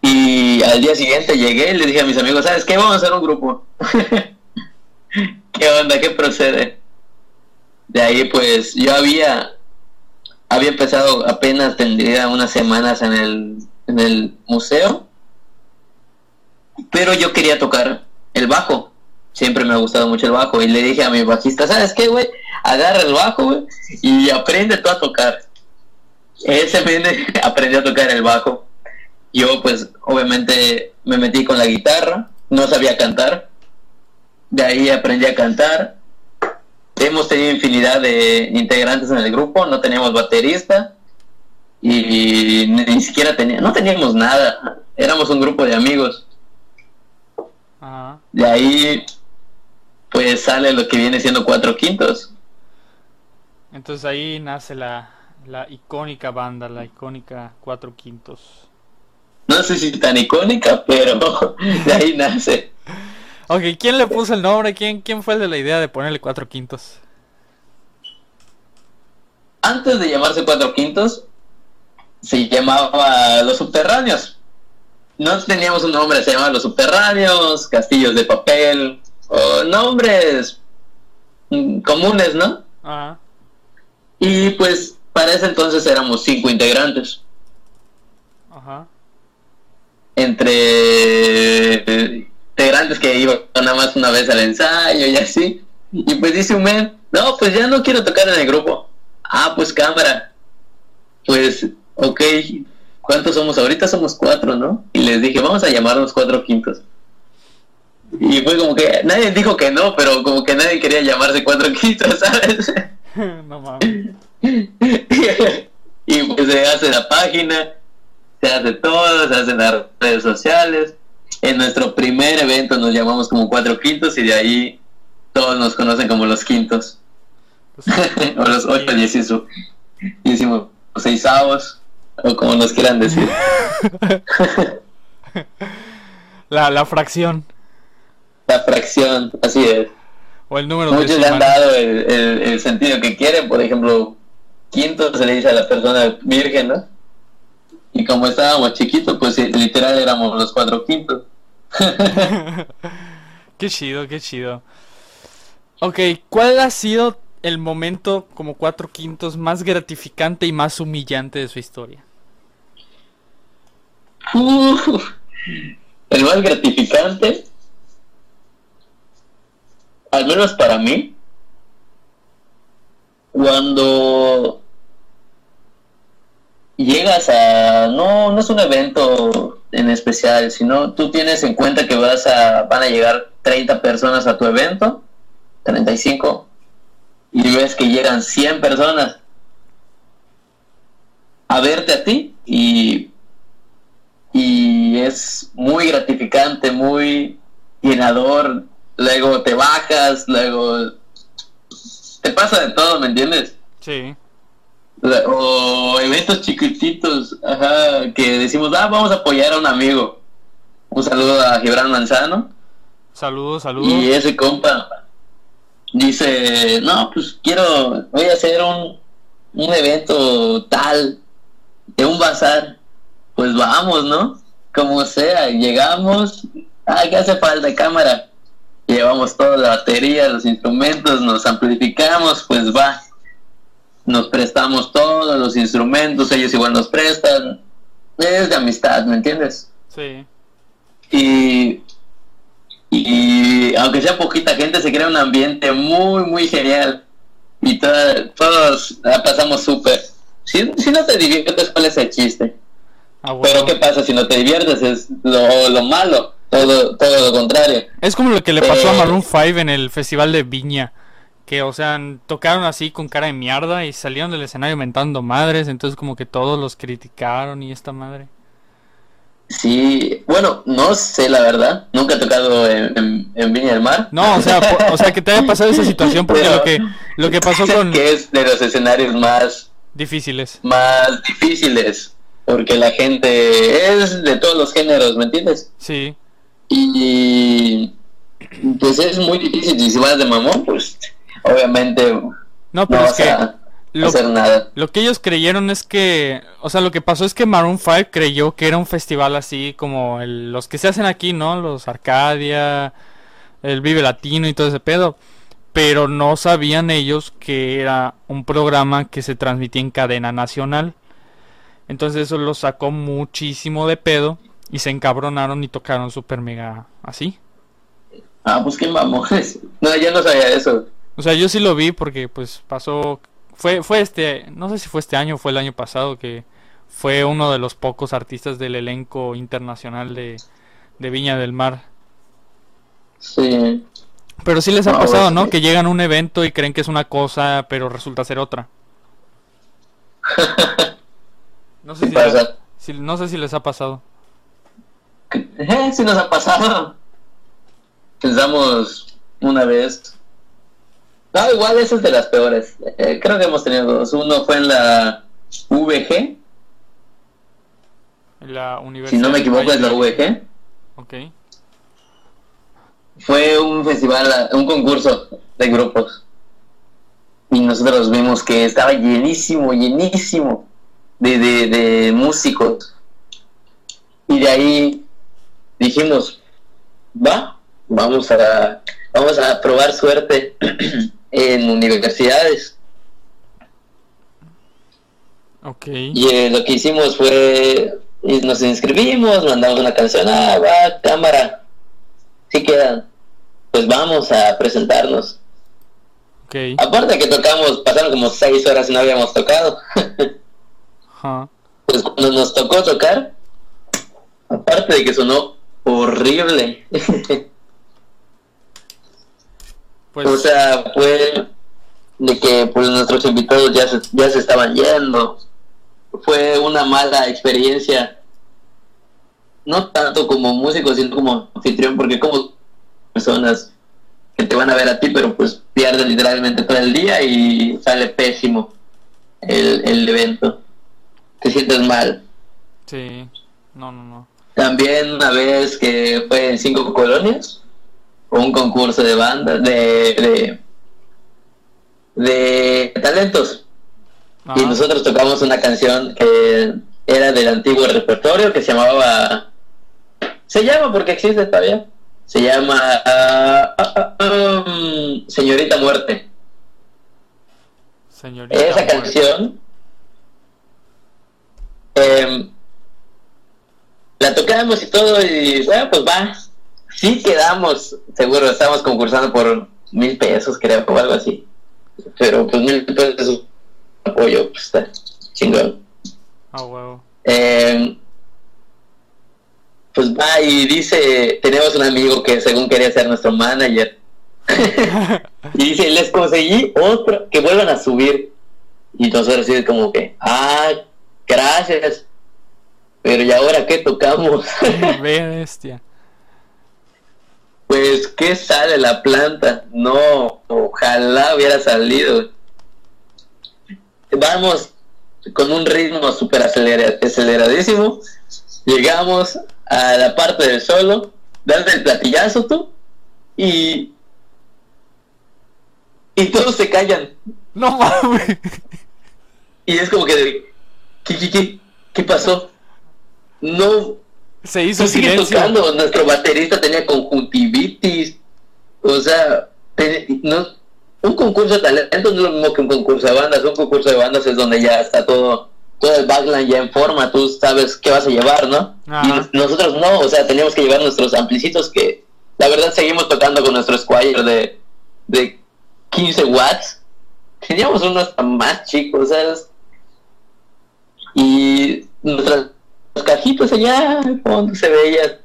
Y al día siguiente llegué y le dije a mis amigos, ¿sabes qué? Vamos a hacer un grupo. ¿Qué onda? ¿Qué procede? De ahí pues yo había había empezado apenas tendría unas semanas en el, en el museo, pero yo quería tocar el bajo. Siempre me ha gustado mucho el bajo y le dije a mi bajista, ¿sabes qué, güey? Agarra el bajo, güey, y aprende tú a tocar. Ese viene aprendió a tocar el bajo yo pues obviamente me metí con la guitarra, no sabía cantar, de ahí aprendí a cantar. Hemos tenido infinidad de integrantes en el grupo, no teníamos baterista y ni siquiera tenía, no teníamos nada, éramos un grupo de amigos. De ahí pues sale lo que viene siendo cuatro quintos. Entonces ahí nace la, la icónica banda, la icónica cuatro quintos. No sé si tan icónica, pero de ahí nace. Ok, ¿quién le puso el nombre? ¿Quién, ¿Quién fue el de la idea de ponerle cuatro quintos? Antes de llamarse cuatro quintos, se llamaba Los Subterráneos. No teníamos un nombre, se llamaba Los Subterráneos, Castillos de Papel, o nombres comunes, ¿no? Ajá. Y pues para ese entonces éramos cinco integrantes. Ajá entre integrantes que iban nada más una vez al ensayo y así. Y pues dice un men, no, pues ya no quiero tocar en el grupo. Ah, pues cámara. Pues, ok, ¿cuántos somos? Ahorita somos cuatro, ¿no? Y les dije, vamos a llamarnos cuatro quintos. Y fue como que nadie dijo que no, pero como que nadie quería llamarse cuatro quintos, ¿sabes? no mames. y pues se hace la página se hace todo, se hacen las redes sociales. En nuestro primer evento nos llamamos como Cuatro Quintos y de ahí todos nos conocen como los Quintos. o los ocho decimos seisavos, o como nos quieran decir. la, la fracción. La fracción, así es. O el número Muchos le han dado el, el, el, sentido que quieren, por ejemplo, quinto se le dice a la persona virgen, ¿no? Y como estábamos chiquitos, pues eh, literal éramos los cuatro quintos. qué chido, qué chido. Ok, ¿cuál ha sido el momento como cuatro quintos más gratificante y más humillante de su historia? el más gratificante, al menos para mí, cuando llegas a no no es un evento en especial sino tú tienes en cuenta que vas a van a llegar 30 personas a tu evento 35 y ves que llegan 100 personas a verte a ti y y es muy gratificante muy llenador. Luego te bajas luego te pasa de todo me entiendes sí o eventos chiquititos, ajá, que decimos, ah, vamos a apoyar a un amigo. Un saludo a Gibran Manzano. Saludos, saludos. Y ese compa, dice, no, pues quiero, voy a hacer un, un evento tal, de un bazar, pues vamos, ¿no? Como sea, llegamos, ay, ¿qué hace falta? Cámara. Llevamos toda la batería, los instrumentos, nos amplificamos, pues va. Nos prestamos todos los instrumentos, ellos igual nos prestan. Es de amistad, ¿me entiendes? Sí. Y, y aunque sea poquita gente, se crea un ambiente muy, muy genial. Y toda- todos la pasamos súper. Si, si no te diviertes, ¿cuál es el chiste? Ah, bueno. Pero ¿qué pasa si no te diviertes? Es lo, lo malo, todo, todo lo contrario. Es como lo que le pasó a Eh. Maroon 5 en el festival de Viña. Que, o sea, tocaron así con cara de mierda y salieron del escenario mentando madres. Entonces, como que todos los criticaron y esta madre. Sí, bueno, no sé la verdad, nunca he tocado en, en, en Viña del Mar. No, o sea, por- o sea, que te haya pasado esa situación porque Pero- lo que, lo que pasó con que es de los escenarios más difíciles. más difíciles, porque la gente es de todos los géneros, ¿me entiendes? Sí. Y pues es muy difícil, y si vas de mamón, pues obviamente No, no pero es vas que a lo, hacer nada. lo que ellos creyeron es que, o sea, lo que pasó es que Maroon 5 creyó que era un festival así como el- los que se hacen aquí, ¿no? Los Arcadia, el Vive Latino y todo ese pedo. Pero no sabían ellos que era un programa que se transmitía en cadena nacional. Entonces eso los sacó muchísimo de pedo y se encabronaron y tocaron super mega así. Ah, pues qué mamones. No, yo no sabía eso. O sea, yo sí lo vi porque pues pasó fue fue este, no sé si fue este año o fue el año pasado que fue uno de los pocos artistas del elenco internacional de, de Viña del Mar. Sí. Pero sí les ha pasado, ¿no? Que llegan a un evento y creen que es una cosa, pero resulta ser otra. No sé ¿Qué si, les- si- no sé si les ha pasado. Eh, sí nos ha pasado. Pensamos una vez. No, igual esa es de las peores. Eh, creo que hemos tenido dos. Uno fue en la VG. La universidad. Si no me equivoco es la. VG. Ok. Fue un festival, un concurso de grupos. Y nosotros vimos que estaba llenísimo, llenísimo de, de, de músicos. Y de ahí dijimos, va, vamos a, vamos a probar suerte en universidades. Ok. Y eh, lo que hicimos fue, nos inscribimos, mandamos una canción, ah, va, cámara, sí quedan, pues vamos a presentarnos. Ok. Aparte de que tocamos, pasaron como seis horas y no habíamos tocado. Ajá. pues cuando nos tocó tocar, aparte de que sonó horrible, Pues o sea, fue de que pues nuestros invitados ya se, ya se estaban yendo. Fue una mala experiencia. No tanto como músico, sino como anfitrión, porque como personas que te van a ver a ti, pero pues pierden literalmente todo el día y sale pésimo el, el evento. Te sientes mal. sí. No, no, no. También una vez que fue en cinco colonias, un concurso de bandas, de, de, de talentos. Ah, Y nosotros tocamos una canción que era del antiguo repertorio que se llamaba... Se llama porque existe todavía. Se llama ah, ah, ah, um, Señorita Muerte. señorita. Esa muerte. canción em, la tocamos y todo y bueno pues va sí quedamos seguro estamos concursando por mil pesos creo o algo así. Pero pues mil pesos apoyo pues está chingón. Ah, huevo. Em, pues va y dice tenemos un amigo que según quería ser nuestro manager. Y dice les conseguí otro que vuelvan a subir. Y nosotros así como que ah gracias. Pero y ahora qué tocamos Bestia. Pues qué sale la planta no ojalá hubiera salido vamos con un ritmo súper acelera- aceleradísimo llegamos a la parte del solo das el platillazo tú y y todos se callan. No mames. Y es como que, ¿qué, qué, qué, qué pasó? No, Se hizo sigue tocando. Nuestro baterista tenía conjuntivitis. O sea, no, un concurso de talentos no es lo mismo que un concurso de bandas. Un concurso de bandas es donde ya está todo, todo el backline ya en forma. Tú sabes qué vas a llevar, ¿no? Ajá. Y nos- nosotros no. O sea, teníamos que llevar nuestros amplicitos que, la verdad, seguimos tocando con nuestro Squire de, de 15 watts. Teníamos unos hasta más chicos, ¿sabes? Y nuestras cajitas allá al fondo se veían,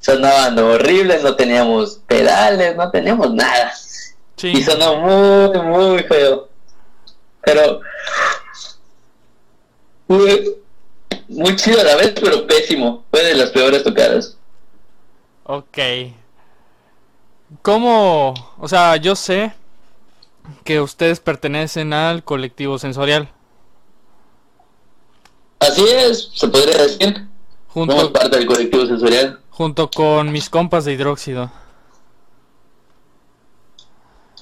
sonaban horribles, no teníamos pedales, no teníamos nada. Sí. Y sonó muy, muy feo. Pero fue muy chido a la vez, pero pésimo. Fue de las peores tocadas. Ok. ¿Cómo? O sea, yo sé que ustedes pertenecen al colectivo sensorial. Así es, se podría decir. Somos Junto, parte del colectivo sensorial. junto con mis compas de hidróxido.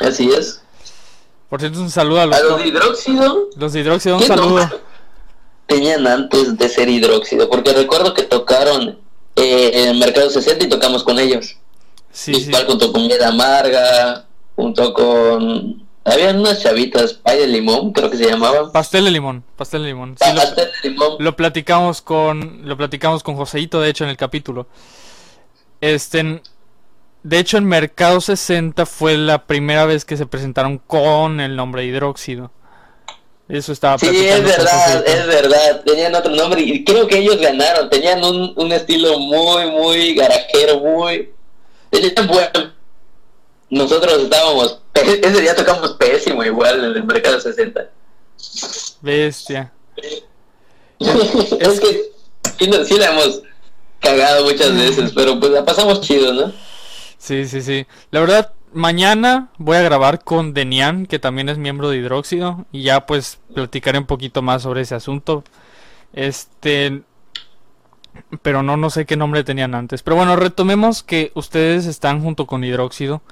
Así es. Por cierto, un saludo a los, A los de hidróxido los de hidróxido. Un ¿Qué saludo. tenían antes de ser hidróxido? Porque recuerdo que tocaron eh, en el Mercado 60 y tocamos con ellos. Sí, sí. Junto con Miel Amarga, junto con... Habían unas chavitas, Pay de Limón, creo que se llamaban. Pastel de limón. Pastel de limón. Sí, lo, Pastel de Limón. lo platicamos con. Lo platicamos con Joseito, de hecho, en el capítulo. Este. De hecho, en Mercado 60 fue la primera vez que se presentaron con el nombre hidróxido. Eso estaba Sí, es verdad, es verdad. Tenían otro nombre y creo que ellos ganaron. Tenían un, un estilo muy, muy garajero, muy... Tenían bueno. Nosotros estábamos... Ese día tocamos pésimo igual en el Mercado 60. Bestia. es que sí, sí la hemos cagado muchas veces, pero pues la pasamos chido, ¿no? Sí, sí, sí. La verdad, mañana voy a grabar con Denian, que también es miembro de Hidróxido, y ya pues platicaré un poquito más sobre ese asunto. Este, pero no, no sé qué nombre tenían antes. Pero bueno, retomemos que ustedes están junto con Hidróxido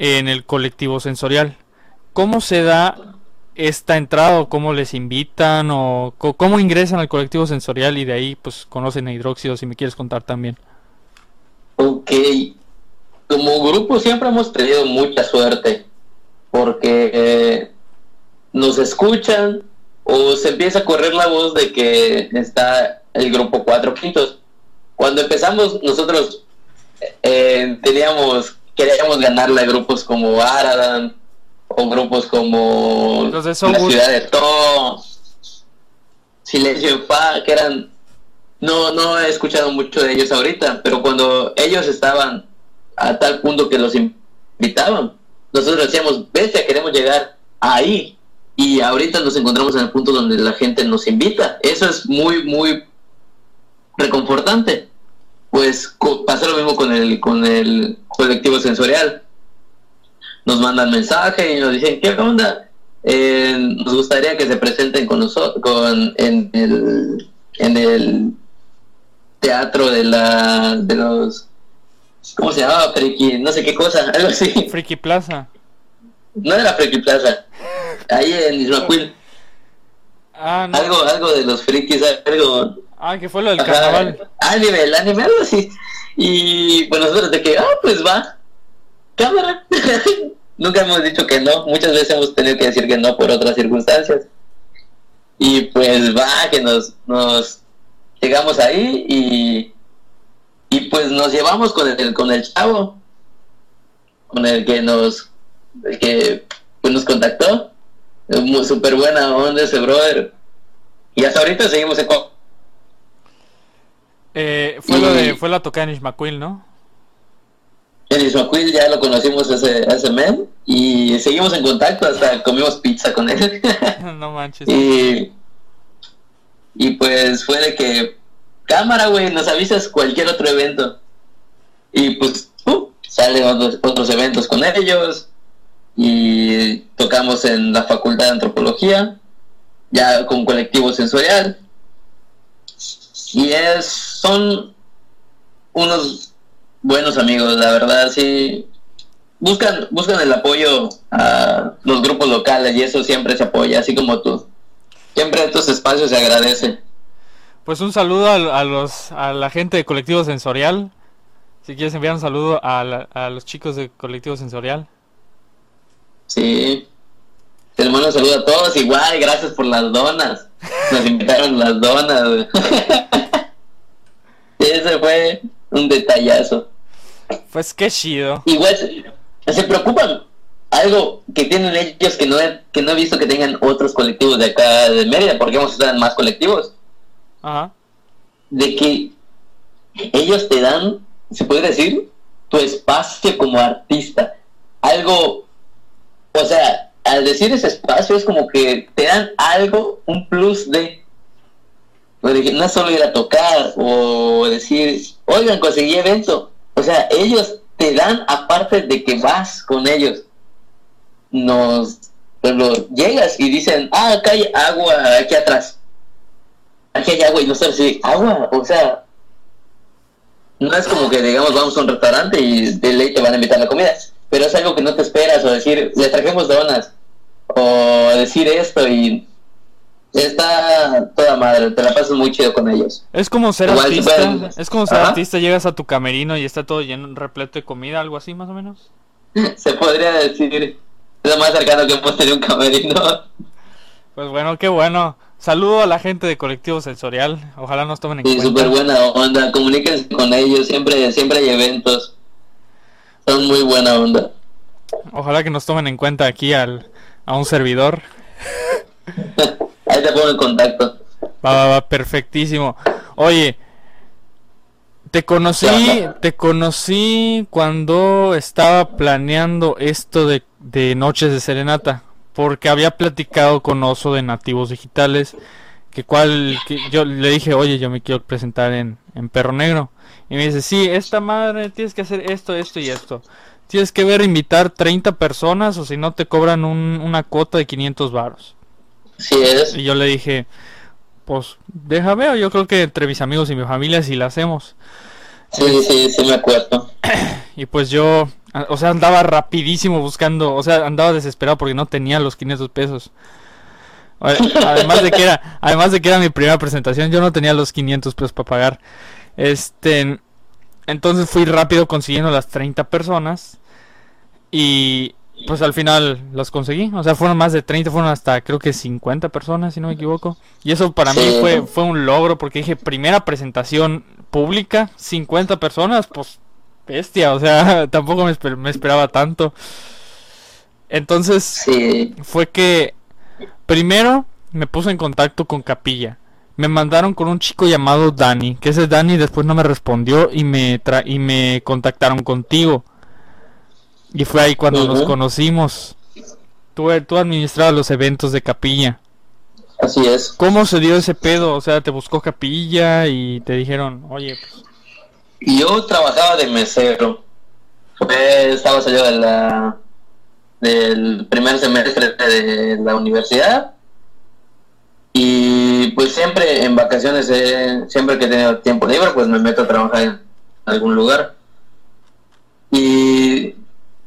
en el colectivo sensorial. ¿Cómo se da esta entrada o cómo les invitan o cómo ingresan al colectivo sensorial y de ahí pues conocen a Hidróxido si me quieres contar también? Ok. Como grupo siempre hemos tenido mucha suerte porque eh, nos escuchan o se empieza a correr la voz de que está el grupo Cuatro Quintos. Cuando empezamos nosotros eh, teníamos queríamos ganarle a grupos como Aradan o grupos como la ciudad de To, Silencio en Paz, que eran no, no he escuchado mucho de ellos ahorita, pero cuando ellos estaban a tal punto que los invitaban, nosotros decíamos, bestia, queremos llegar ahí. Y ahorita nos encontramos en el punto donde la gente nos invita. Eso es muy, muy reconfortante. Pues pasó lo mismo con el, con el colectivo sensorial. Nos mandan mensaje y nos dicen, ¿qué onda? Eh, nos gustaría que se presenten con nosotros con, en, el, en el teatro de la de los ¿cómo se llamaba? Friki, no sé qué cosa, algo así. Friki Plaza. No era Friki Plaza. Ahí en Ismaquil. Ah, no. Algo, algo de los frikis, algo. Ah, que fue lo del ajá, carnaval. Anime, el anime, algo así. Y bueno, nosotros de que, ah, pues va. Cámara. Nunca hemos dicho que no. Muchas veces hemos tenido que decir que no por otras circunstancias. Y pues va, que nos, nos llegamos ahí y, y pues nos llevamos con el, con el chavo. Con el que nos, que pues, nos contactó. Súper buena onda ese brother. Y hasta ahorita seguimos en Eh, fue lo de, Y- fue la tocada en Ishmaquil, ¿no? En Ismaquil ya lo conocimos ese, a ese men y seguimos en contacto, hasta comimos pizza con él. no manches. y, y pues fue de que, cámara, güey, nos avisas cualquier otro evento. Y pues, uh, salen otros, otros eventos con ellos y tocamos en la Facultad de Antropología, ya con colectivo sensorial. Y es, son unos buenos amigos, la verdad, sí. buscan, buscan el apoyo a los grupos locales y eso siempre se apoya, así como tú. Siempre estos espacios se agradecen. Pues un saludo a, los, a la gente de Colectivo Sensorial. Si quieres enviar un saludo a, a los chicos de Colectivo Sensorial. Sí. Te mando un saludo a todos. Igual, gracias por las donas. Nos invitaron las donas. Ese fue un detallazo. Pues qué chido. Igual se, preocupan. Algo que tienen ellos que no, he, que no he visto que tengan otros colectivos de acá de Mérida, porque hemos estado en más colectivos. Ajá. De que ellos te dan, se puede decir, tu espacio como artista. Algo, o sea, al decir ese espacio es como que te dan algo, un plus de no solo ir a tocar o decir, oigan, conseguí evento. O sea, ellos te dan, aparte de que vas con ellos, nos llegas y dicen, ah, acá hay agua aquí atrás. Aquí hay agua y no sabes si agua, o sea, no es como que digamos vamos a un restaurante y de ley te van a invitar la comida, pero es algo que no te esperas o decir, le trajimos donas o decir esto y está toda madre, te la pasas muy chido con ellos. Es como ser artista, es como ser artista, llegas a tu camerino y está todo lleno, repleto de comida, algo así más o menos. Se podría decir, es lo más cercano que hemos tenido un camerino. Pues bueno, qué bueno. Saludo a la gente de Colectivo Sensorial, ojalá nos tomen en cuenta. Sí, súper buena onda, comuníquense con ellos, siempre, siempre hay eventos. Son muy buena onda. Ojalá que nos tomen en cuenta aquí al, a un servidor. Ahí te pongo en contacto. Va, va, va, perfectísimo. Oye, te conocí, te conocí cuando estaba planeando esto de, de Noches de Serenata, porque había platicado con Oso de Nativos Digitales, que cual, que yo le dije, oye, yo me quiero presentar en, en Perro Negro. Y me dice, sí, esta madre, tienes que hacer esto, esto y esto. Tienes que ver invitar 30 personas o si no te cobran un, una cuota de 500 varos. Y yo le dije, pues déjame, yo creo que entre mis amigos y mi familia si la hacemos. Sí, sí, sí me acuerdo. Y pues yo, o sea, andaba rapidísimo buscando, o sea, andaba desesperado porque no tenía los 500 pesos. Además de que era, además de que era mi primera presentación, yo no tenía los 500 pesos para pagar. Este, entonces fui rápido consiguiendo las 30 personas y pues al final los conseguí. O sea, fueron más de 30, fueron hasta creo que 50 personas, si no me equivoco. Y eso para mí fue, fue un logro porque dije, primera presentación pública, 50 personas, pues bestia, o sea, tampoco me, esperaba tanto. Entonces, fue que primero me puse en contacto con Capilla. Me mandaron con un chico llamado Dani, que ese Dani después no me respondió y me, y me contactaron contigo. Y fue ahí cuando nos conocimos. Tú, tú administrabas los eventos de capilla. Así es. ¿Cómo se dio ese pedo? O sea, te buscó capilla y te dijeron, oye, pues... Yo trabajaba de mesero. estaba salido de la, del primer semestre de la universidad. Y pues siempre en vacaciones, siempre que he tenido tiempo libre, pues me meto a trabajar en algún lugar. Y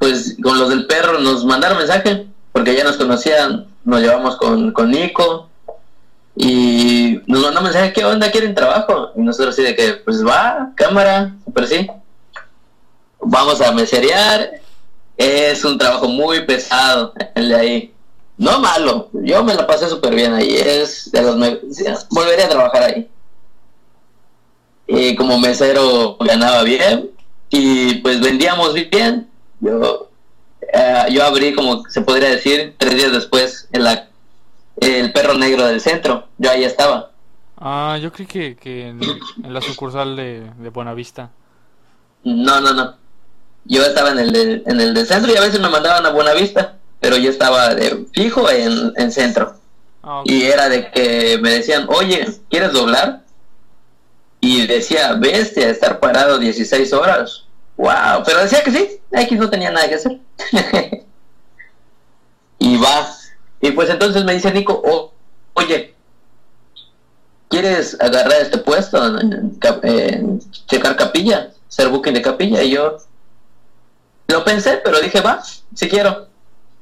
pues con los del perro nos mandaron mensaje, porque ya nos conocían, nos llevamos con, con Nico, y nos mandó mensaje, ¿qué onda? ¿Quieren trabajo? Y nosotros así de que, pues va, cámara, pero sí. Vamos a meserear. Es un trabajo muy pesado el de ahí. No malo, yo me la pasé súper bien ahí. Es de los volvería a trabajar ahí. Y como mesero ganaba bien y pues vendíamos bien. Yo, eh, yo abrí, como se podría decir, tres días después en la, el perro negro del centro. Yo ahí estaba. Ah, yo creí que, en, la sucursal de, Buenavista. No, no, no. Yo estaba en el, en el del centro y a veces me mandaban a Buenavista, pero yo estaba de fijo en, en centro. Ah, y era de que me decían, oye, ¿quieres doblar? Y decía, bestia, estar parado 16 horas. Wow, pero decía que sí, X no tenía nada que hacer. y va. Y pues entonces me dice Nico, oye, ¿quieres agarrar este puesto? En, checar capilla, ser booking de capilla. Y yo, lo pensé, pero dije, va, si quiero,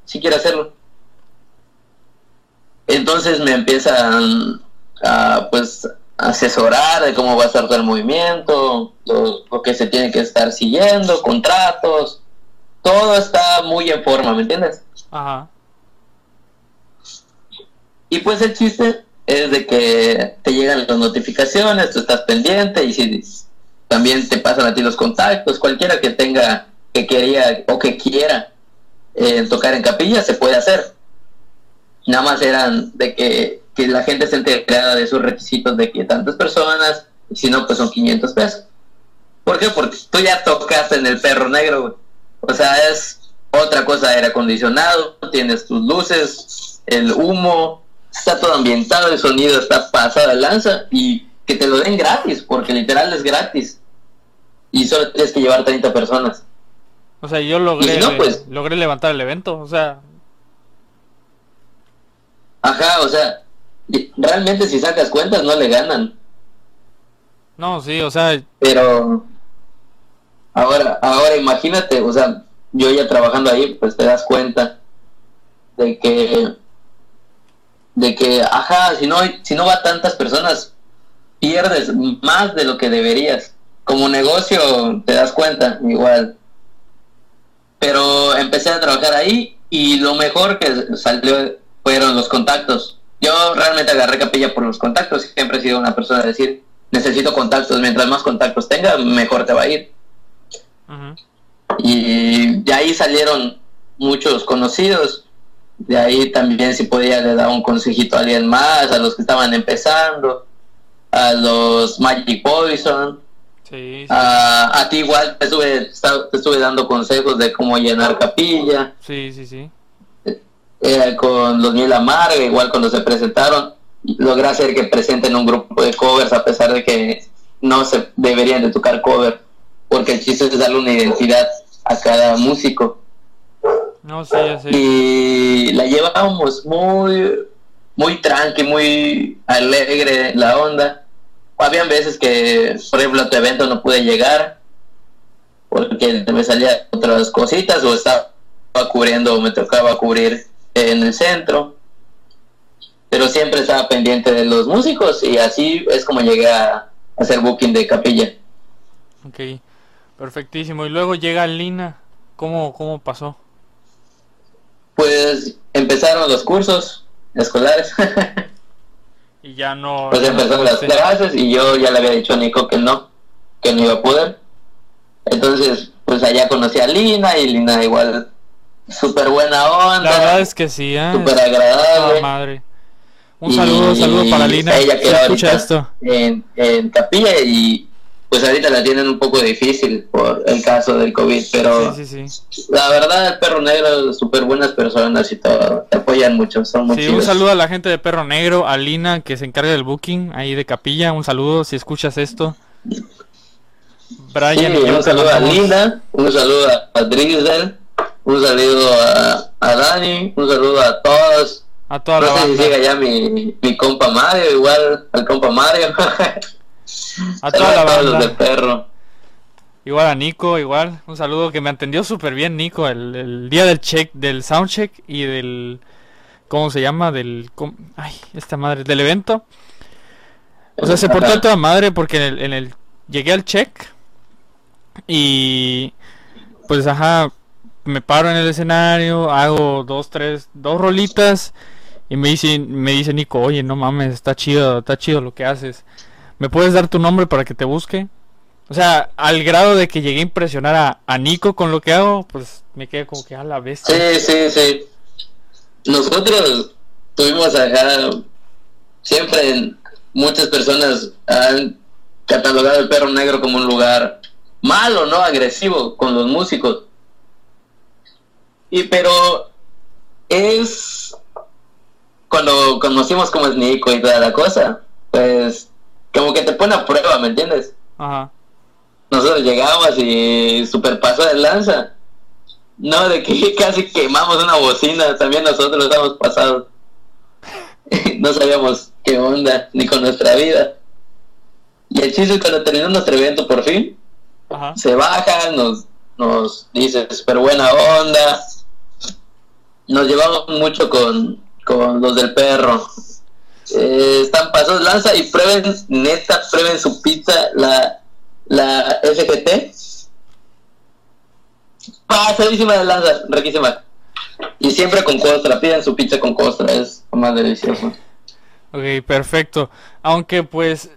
si quiero hacerlo. Entonces me empiezan a, pues, asesorar de cómo va a estar todo el movimiento, lo, lo, que se tiene que estar siguiendo, contratos, todo está muy en forma, ¿me entiendes? Ajá. Y pues el chiste es de que te llegan las notificaciones, tú estás pendiente y si también te pasan a ti los contactos, cualquiera que tenga, que quería o que quiera eh, tocar en capilla, se puede hacer. Nada más eran de que, que la gente se enterara de sus requisitos de que tantas personas, y si no, pues son 500 pesos. ¿Por qué? Porque tú ya tocaste en el perro negro, O sea, es otra cosa, aire acondicionado, tienes tus luces, el humo, está todo ambientado, el sonido está pasado de lanza y que te lo den gratis, porque literal es gratis y solo tienes que llevar 30 personas. O sea, yo logré, pues, logré levantar el evento, o sea. Ajá, o sea, realmente si sacas cuentas no le ganan. No, sí, o sea. Pero ahora, ahora imagínate, o sea, yo ya trabajando ahí, pues te das cuenta de que, de que, ajá, si no, si no va tantas personas, pierdes más de lo que deberías como negocio te das cuenta, igual. Pero empecé a trabajar ahí y lo mejor que salió fueron los contactos. Yo realmente agarré capilla por los contactos. Siempre he sido una persona de decir, necesito contactos. Mientras más contactos tenga, mejor te va a ir. Y de ahí salieron muchos conocidos. De ahí también si podía le dar un consejito a alguien más, a los que estaban empezando, a los Magic Poison a ti igual te estuve, te estuve dando consejos de cómo llenar capilla. Sí, sí, sí. Eh, con los Mil Amarga, igual cuando se presentaron, logré hacer que presenten un grupo de covers a pesar de que no se deberían de tocar cover, porque el chiste es darle una identidad a cada músico. No, sí, Y la llevábamos muy, muy tranqui, muy alegre la onda habían veces que, por ejemplo, a tu evento no pude llegar porque me salían otras cositas o estaba cubriendo o me tocaba cubrir en el centro. Pero siempre estaba pendiente de los músicos y así es como llegué a hacer booking de capilla. Ok, perfectísimo. Y luego llega Lina. ¿Cómo, cómo pasó? Pues empezaron los cursos escolares. Y ya no. Pues empezaron las clases y yo ya le había dicho a Nico que no, que no iba a poder. Entonces, pues allá conocí a Lina y Lina igual súper buena onda. La verdad es que sí, ¿eh? Súper agradable. madre. Un saludo, un saludo para Lina. Ella que escucha esto. En, en Capilla y pues ahorita la tienen un poco difícil por el caso del COVID, pero la verdad el Perro Negro, súper buenas personas y todo, te apoyan mucho, son muy Sí, un saludo a la gente de Perro Negro, a Lina que se encarga del booking ahí de Capilla, un saludo si escuchas esto. Brian un saludo a Lina, un saludo a Drizzle, un saludo a, a, Dani, un saludo a todos. A toda no sé si siga ya mi, mi compa Mario, igual al compa Mario. A toda la banda. del perro. Igual a Nico, igual. Un saludo que me atendió súper bien Nico el, día del check, del soundcheck y del... ¿Cómo se llama? Del... Ay, esta madre. Del evento. O sea, se portó toda madre porque en el, en el... Llegué al check y... Pues ajá, me paro en el escenario, hago dos, tres, dos rolitas y me dice, me dice Nico, oye, no mames, está chido, está chido lo que haces. ¿Me puedes dar tu nombre para que te busque? O sea, al grado de que llegué a impresionar a, Nico con lo que hago, pues me quedé como que a la vez. Sí, sí, sí. Nosotros tuvimos acá, siempre muchas personas han catalogado el perro negro como un lugar malo, ¿no? Agresivo con los músicos. Y pero es cuando conocimos cómo es Nico y toda la cosa, pues como que te pone a prueba, ¿me entiendes? Ajá. Nosotros llegamos y super paso de lanza. No, de que casi quemamos una bocina, también nosotros estamos pasados. no sabíamos qué onda, ni con nuestra vida. Y el chiste es cuando terminó nuestro evento por fin, se baja, nos, nos dice súper buena onda. Nos llevamos mucho con, con los del perro. Eh, están pasados lanza y prueben, neta, prueben su pizza, la, la FGT. Pasadísima de lanza, riquísima. Y siempre con costra, piden su pizza con costra, es más delicioso. Ok, perfecto. Aunque pues,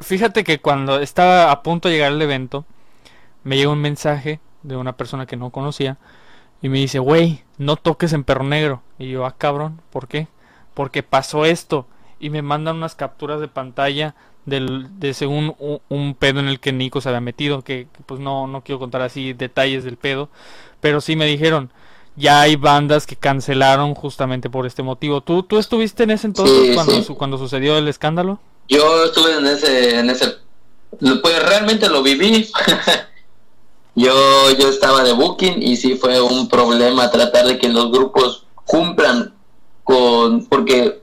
fíjate que cuando estaba a punto de llegar al evento, me llegó un mensaje de una persona que no conocía y me dice, wey, no toques en perro negro. Y yo, ah, cabrón, ¿por qué? Porque pasó esto. Y me mandan unas capturas de pantalla del, de según un, pedo en el que Nico se había metido, que, pues no, no quiero contar así detalles del pedo, pero sí me dijeron, ya hay bandas que cancelaron justamente por este motivo. ¿Tú, tú estuviste en ese entonces cuando, cuando sucedió el escándalo? Yo estuve en ese, en ese, pues realmente lo viví. yo, yo estaba de booking y sí fue un problema tratar de que los grupos cumplan con, porque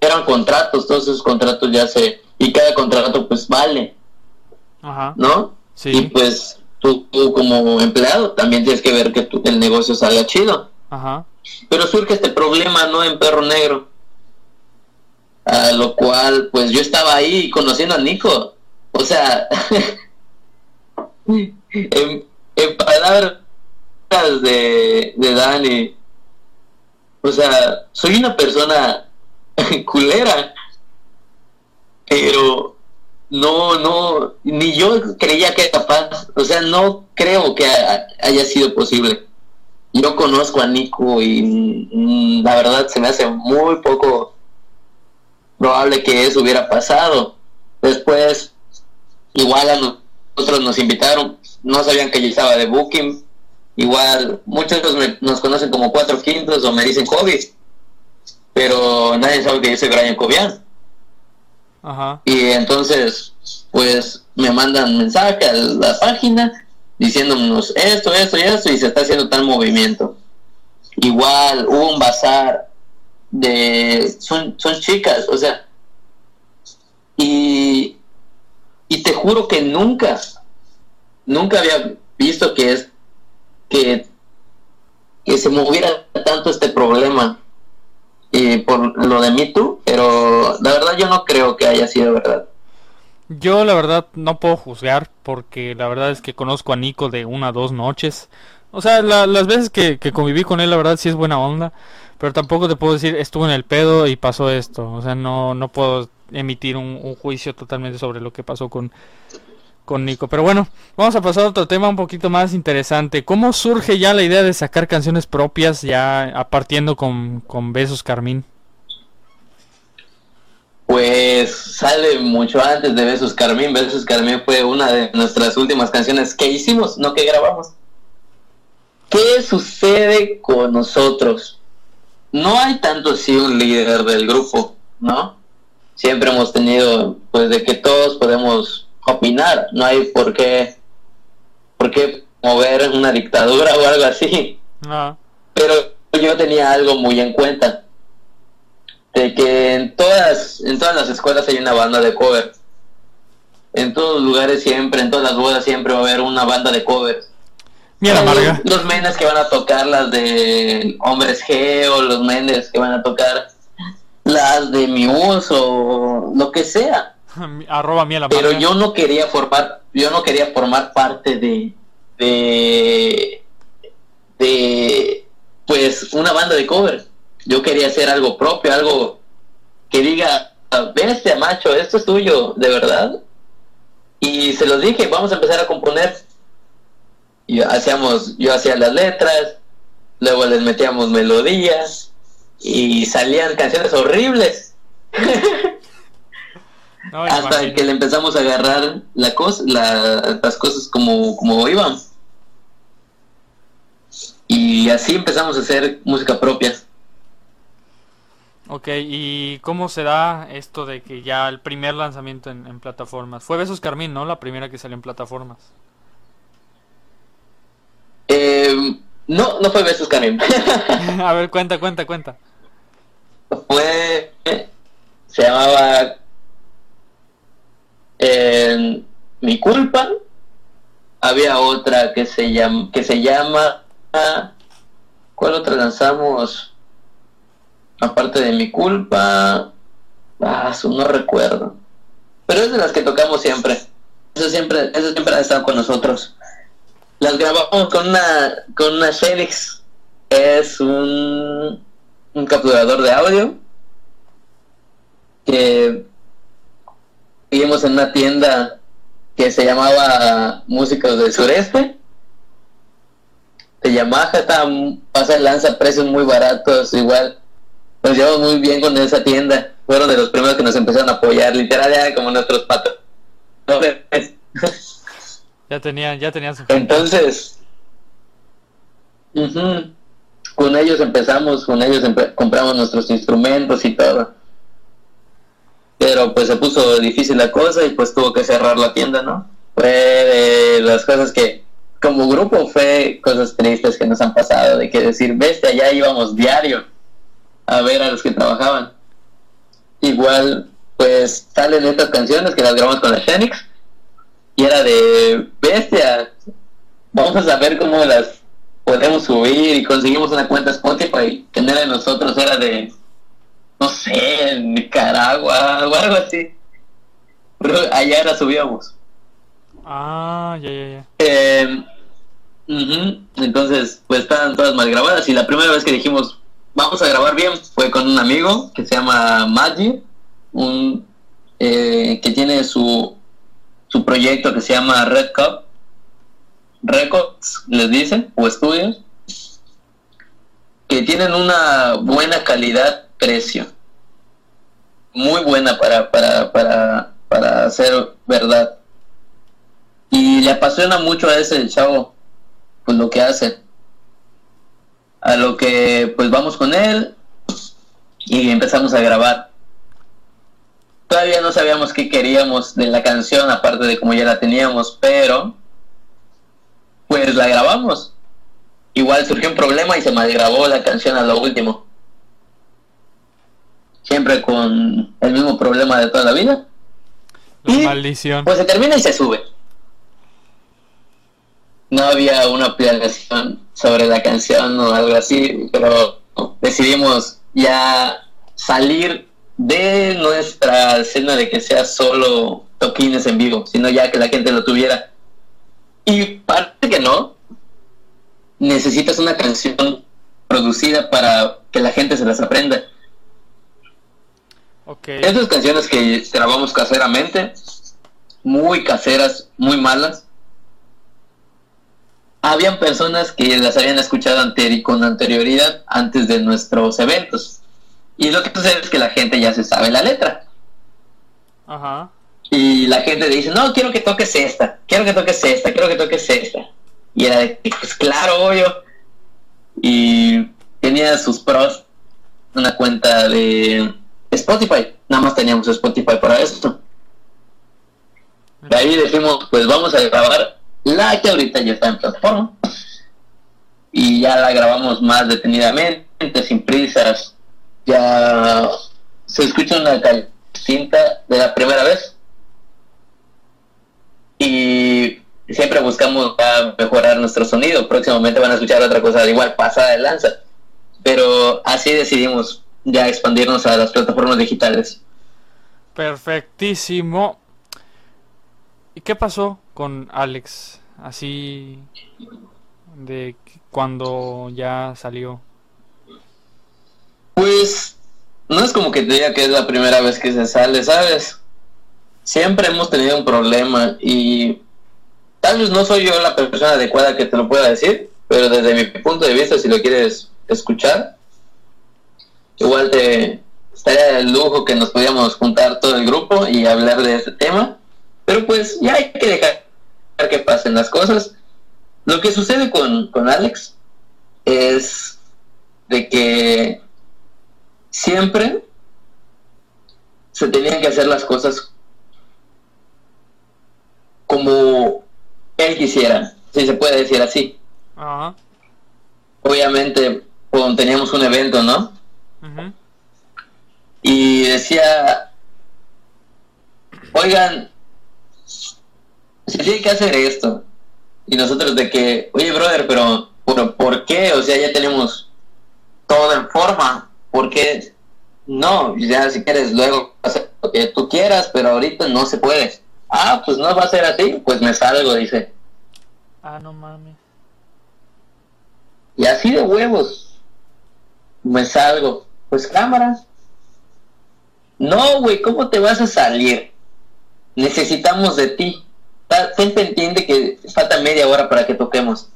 eran contratos, todos esos contratos ya se, y cada contrato pues vale, Ajá. ¿no? Sí. Y pues tú, como empleado también tienes que ver que tu, el negocio salga chido. Ajá. Pero surge este problema, ¿no? En Perro Negro. A lo cual, pues yo estaba ahí conociendo a Nico. O sea, en, palabras de, de Dani, o sea, soy una persona culera. Pero no, no, ni yo creía que era capaz, o sea, no creo que haya sido posible. Yo conozco a Nico y mm, la verdad se me hace muy poco probable que eso hubiera pasado. Después, igual a nosotros nos invitaron, no sabían que yo estaba de booking. Igual, muchos nos conocen como cuatro quintos o me dicen COVID pero nadie sabe que yo soy Brian Cobian. Ajá. Y entonces, pues me mandan mensaje a la página diciéndonos esto, esto y esto, y se está haciendo tal movimiento. Igual hubo un bazar de. Son, son chicas, o sea. Y, y te juro que nunca, nunca había visto que es. que, que se moviera tanto este problema y por lo de Me Too, pero la verdad yo no creo que haya sido verdad. Yo la verdad no puedo juzgar porque la verdad es que conozco a Nico de una o dos noches. O sea, las veces que, conviví con él la verdad sí es buena onda, pero tampoco te puedo decir estuvo en el pedo y pasó esto. O sea, no, no puedo emitir un juicio totalmente sobre lo que pasó con, con Nico. Pero bueno, vamos a pasar a otro tema un poquito más interesante. ¿Cómo surge ya la idea de sacar canciones propias ya partiendo con, con Besos Carmín? Pues sale mucho antes de Besos Carmín. Besos Carmín fue una de nuestras últimas canciones que hicimos, no que grabamos. ¿Qué sucede con nosotros? No hay tanto así un líder del grupo, ¿no? Siempre hemos tenido, pues, de que todos podemos opinar, no hay por qué, por qué mover una dictadura o algo así. Ah. Pero yo tenía algo muy en cuenta, de que en todas, en todas las escuelas hay una banda de cover. En todos los lugares siempre, en todas las bodas siempre va a haber una banda de covers. Mira, Marga. Los menes que van a tocar las de Hombres G o los menes que van a tocar las de mi o lo que sea. Pero yo no quería formar, yo no quería formar parte de, de, de, pues, una banda de cover. Yo quería hacer algo propio, algo que diga, bestia macho, esto es tuyo, de verdad. Y se los dije, vamos a empezar a componer. Y hacíamos, yo hacía las letras, luego les metíamos melodías y salían canciones horribles. hasta que le empezamos a agarrar la cosa, las cosas como, como iban. Y así empezamos a hacer música propia. Ok, ¿y cómo se da esto de que ya el primer lanzamiento en, plataformas? Fue Besos Carmín, ¿no? La primera que salió en plataformas. Eh, no, no fue Besos Carmín. a ver, cuenta, cuenta, cuenta. Fue... Se llamaba mi culpa, había otra que se llama, que se llama, ¿cuál otra lanzamos? Aparte de mi culpa, ah, no recuerdo. Pero es de las que tocamos siempre. Eso siempre, eso siempre ha estado con nosotros. Las grabamos con una, con una Felix. Es un, un capturador de audio que vivimos en una tienda que se llamaba Músicos del Sureste. De Yamaha, está, pasa lanza precios muy baratos, igual. Nos llevamos muy bien con esa tienda. Fueron de los primeros que nos empezaron a apoyar, literal, ya como nuestros patos. ya tenían, ya tenían su Entonces, con ellos empezamos, con ellos compramos nuestros instrumentos y todo pero pues se puso difícil la cosa y pues tuvo que cerrar la tienda, ¿no? Fue de las cosas que como grupo fue cosas tristes que nos han pasado, de que decir, bestia, ya íbamos diario a ver a los que trabajaban. Igual, pues salen estas canciones que las grabamos con la Phoenix y era de bestia, vamos a saber cómo las podemos subir y conseguimos una cuenta Spotify que no era de nosotros, era de no sé, en Nicaragua o algo así. Pero allá la subíamos. Ah, ya, ya, ya. Eh, Entonces, pues estaban todas mal grabadas. Y la primera vez que dijimos, vamos a grabar bien, fue con un amigo que se llama Maggi, un, eh, que tiene su, su proyecto que se llama Red Cup Records, les dicen, o estudios, que tienen una buena calidad precio. Muy buena para, para, para, para hacer verdad. Y le apasiona mucho a ese chavo, pues lo que hace. A lo que pues vamos con él y empezamos a grabar. Todavía no sabíamos qué queríamos de la canción, aparte de como ya la teníamos, pero pues la grabamos. Igual surgió un problema y se malgrabó la canción a lo último siempre con el mismo problema de toda la vida. y, maldición. Pues se termina y se sube. No había una planeación sobre la canción o algo así, pero decidimos ya salir de nuestra escena de que sea solo toquines en vivo, sino ya que la gente lo tuviera. Y parte que no, necesitas una canción producida para que la gente se las aprenda. Esas canciones que grabamos caseramente, muy caseras, muy malas, habían personas que las habían escuchado con anterioridad antes de nuestros eventos. Y lo que sucede es que la gente ya se sabe la letra. Ajá. Y la gente dice, no, quiero que toques esta, quiero que toques esta, quiero que toques esta. Y era de, pues claro, obvio. Y tenía sus pros, una cuenta de Spotify. Nada más teníamos Spotify para esto. De ahí decimos, pues vamos a grabar la que ahorita ya está en plataforma. Y ya la grabamos más detenidamente, sin prisas. Ya se escucha una distinta de la primera vez. Y siempre buscamos mejorar nuestro sonido. Próximamente van a escuchar otra cosa igual, pasada de lanza. Pero así decidimos ya expandirnos a las plataformas digitales. Perfectísimo. ¿Y qué pasó con Alex? Así de cuando ya salió. Pues no es como que te diga que es la primera vez que se sale, ¿sabes? Siempre hemos tenido un problema y tal vez no soy yo la persona adecuada que te lo pueda decir, pero desde mi punto de vista, si lo quieres escuchar, igual te estaría el lujo que nos pudiéramos juntar todo el grupo y hablar de este tema. Pero pues ya hay que dejar que pasen las cosas. Lo que sucede con, con Alex es de que siempre se tenían que hacer las cosas como él quisiera, si se puede decir así. Obviamente, cuando teníamos un evento, ¿no? Y decía, oigan, se tiene que hacer esto. Y nosotros de que, oye, brother, pero ¿por, ¿por qué? O sea, ya tenemos todo en forma. ¿Por qué? No, ya si quieres luego hacer lo que tú quieras, pero ahorita no se puede. Ah, pues no va a ser así, pues me salgo, dice. Ah, no mames. Y así de huevos. Me salgo. Pues cámara. No, güey, ¿cómo te vas a salir? Necesitamos de ti. Gente entiende que falta media hora para que toquemos.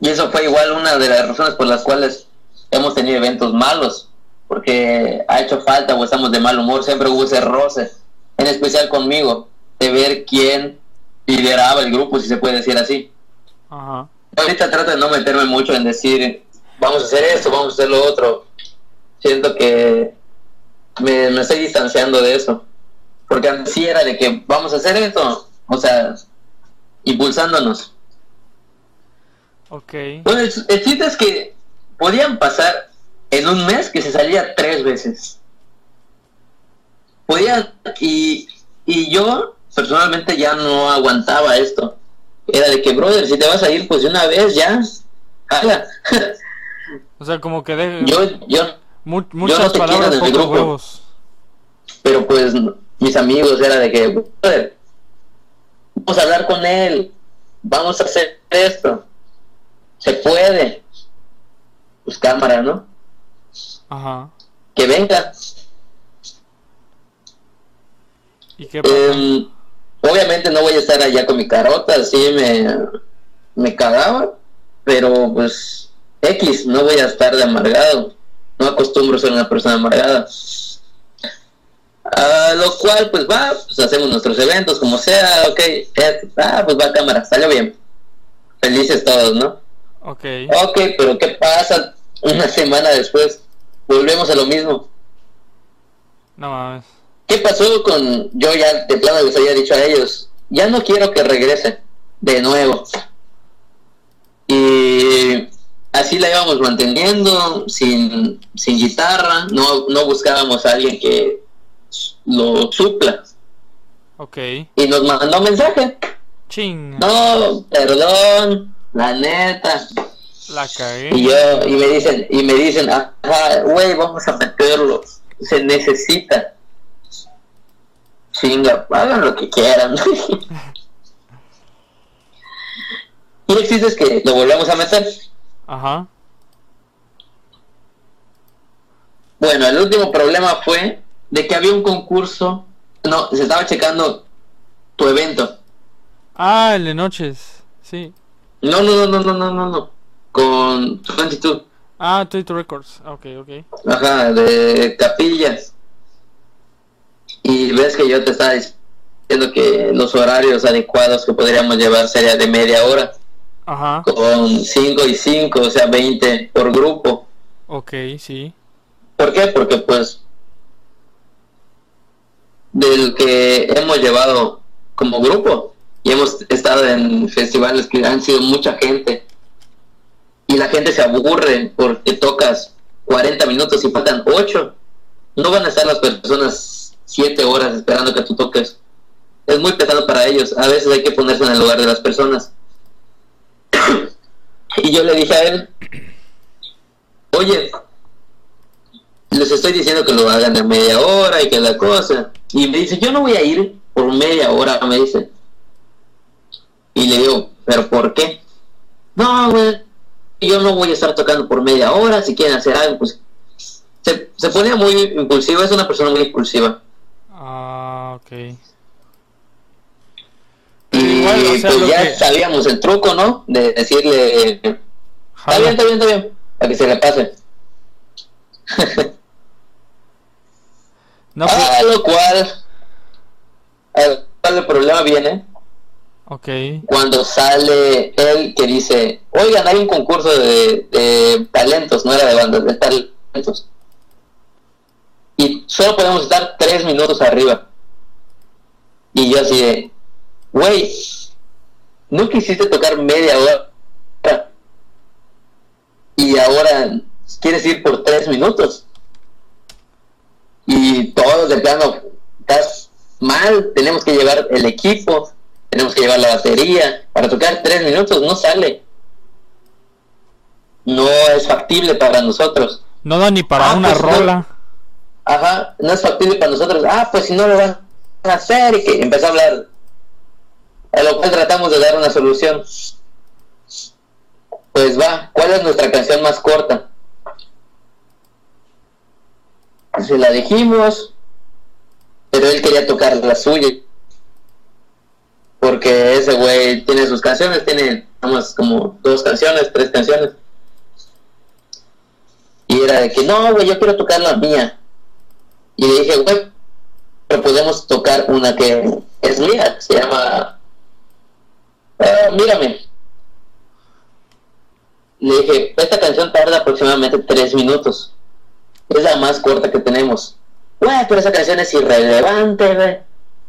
Y eso fue igual una de las razones por las cuales hemos tenido eventos malos. Porque ha hecho falta o estamos de mal humor. Siempre hubo ese roce. En especial conmigo. De ver quién lideraba el grupo, si se puede decir así. Ajá. Ahorita trato de no meterme mucho en decir, vamos a hacer esto, vamos a hacer lo otro. Siento que me, me estoy distanciando de eso. Porque antes sí era de que vamos a hacer esto, o sea, impulsándonos. Ok. Bueno, el, el chiste es que podían pasar en un mes que se salía tres veces. Podía, y, y yo personalmente ya no aguantaba esto. Era de que, brother, si te vas a ir, pues de una vez ya. Jala. O sea, como que de... yo, yo, mu- no muchas te palabras, en el grupo. huevos. pero pues mis amigos era de que, brother, vamos a hablar con él, vamos a hacer esto, se puede. Pues cámara, ¿no? Ajá. Que venga. ¿Y qué? Em, obviamente no voy a estar allá con mi carota, así me, me cagaba, pero pues X, no voy a estar de amargado. No acostumbro ser una persona amargada. A lo cual, pues va, pues hacemos nuestros eventos, como sea, ok, ah, pues va a cámara, salió bien. Felices todos, ¿no? Ok. Ok, pero ¿qué pasa una semana después? Volvemos a lo mismo. No mames. ¿Qué pasó con yo ya de plano les había dicho a ellos? Ya no quiero que regrese de nuevo. Y así la íbamos manteniendo sin, sin guitarra, no, no buscábamos a alguien que lo supla. Ok. Y nos mandó mensaje. Ching. No, perdón, la neta. La cagué. Y yo, y me dicen, y me dicen, ajá, güey, vamos a meterlo. Se necesita. Chinga, hagan lo que quieran. y el chiste es que lo volvemos a meter. Ajá. Bueno, el último problema fue de que había un concurso. No, se estaba checando tu evento. Ah, el de noches. Sí. No, no, no, no, no, no, no, no. Con 22. Ah, 22 Records. Ok, ok. Ajá, de capillas. Y ves que yo te estaba diciendo que los horarios adecuados que podríamos llevar sería de media hora, Ajá. con 5 y 5, o sea, 20 por grupo. Ok, sí. ¿Por qué? Porque pues del que hemos llevado como grupo y hemos estado en festivales que han sido mucha gente y la gente se aburre porque tocas 40 minutos y faltan 8 no van a estar las personas 7 horas esperando que tú toques es muy pesado para ellos a veces hay que ponerse en el lugar de las personas y yo le dije a él oye les estoy diciendo que lo hagan en media hora y que la cosa. Y me dice, yo no voy a ir por media hora, me dice. Y le digo, ¿pero por qué? No, güey, yo no voy a estar tocando por media hora, si quieren hacer algo, pues... Se, se ponía muy impulsivo, es una persona muy impulsiva. Ah, ok. Y igual, o sea, pues ya que- sabíamos el truco, ¿no? De decirle, está bien, está bien, está bien, para que se le pase. No, pues, A lo cual, al cual el problema viene ok. cuando sale él que dice, oigan, hay un concurso de, de talentos, no era de bandas, de talentos. Y solo podemos estar tres minutos arriba. Y yo así de, güey, ¿no quisiste tocar media hora? Y ahora quieres ir por tres minutos. Y todos de plano, estás mal, tenemos que llevar el equipo, tenemos que llevar la batería. Para tocar tres minutos no sale. No es factible para nosotros. No da ni para Ah, una pues, no. rola. Ajá, no es factible para nosotros. Ah, pues si no lo van a hacer y que empezó a hablar. A lo cual tratamos de dar una solución. Pues va, ¿cuál es nuestra canción más corta? Se la dijimos, pero él quería tocar la suya. Porque ese güey tiene sus canciones, tiene vamos, como dos canciones, tres canciones. Y era de que, no, güey, yo quiero tocar la mía. Y le dije, güey, pero podemos tocar una que es mía, que se llama Ah, Mírame. Le dije, esta canción tarda aproximadamente tres minutos. Es la más corta que tenemos. Güey, pero esa canción es irrelevante, güey.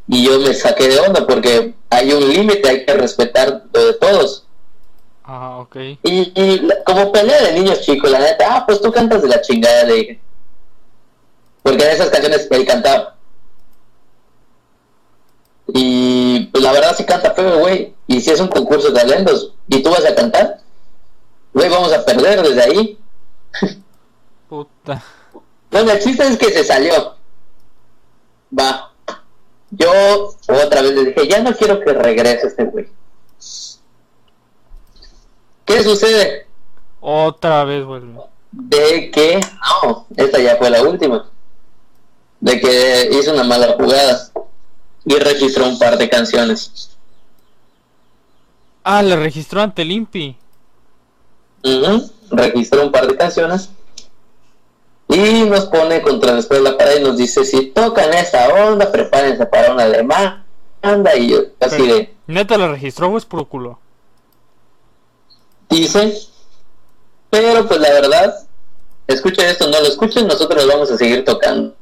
Y yo me saqué de onda porque hay un límite, hay que respetar lo de todos. Ah, ok. Y, y como pelea de niños chicos, la neta, ah, pues tú cantas de la chingada, le dije. Porque en esas canciones él cantaba. Y pues la verdad sí canta feo, güey. Y si es un concurso de talentos y tú vas a cantar, güey, vamos a perder desde ahí. Puta. Bueno, el chiste es que se salió. Va. Yo otra vez le dije, ya no quiero que regrese este güey. ¿Qué sucede? Otra vez vuelve. de que no, esta ya fue la última, de que hizo una mala jugada y registró un par de canciones. Ah, le registró ante el INPI. Ujú, Registró un par de canciones y nos pone contra la espalda de la pared y nos dice si tocan esa onda, prepárense para una demanda y yo así Pero, de ¿Neta le registró o es puro culo? dice, pero pues la verdad, escuchen esto, no lo escuchen, nosotros vamos a seguir tocando.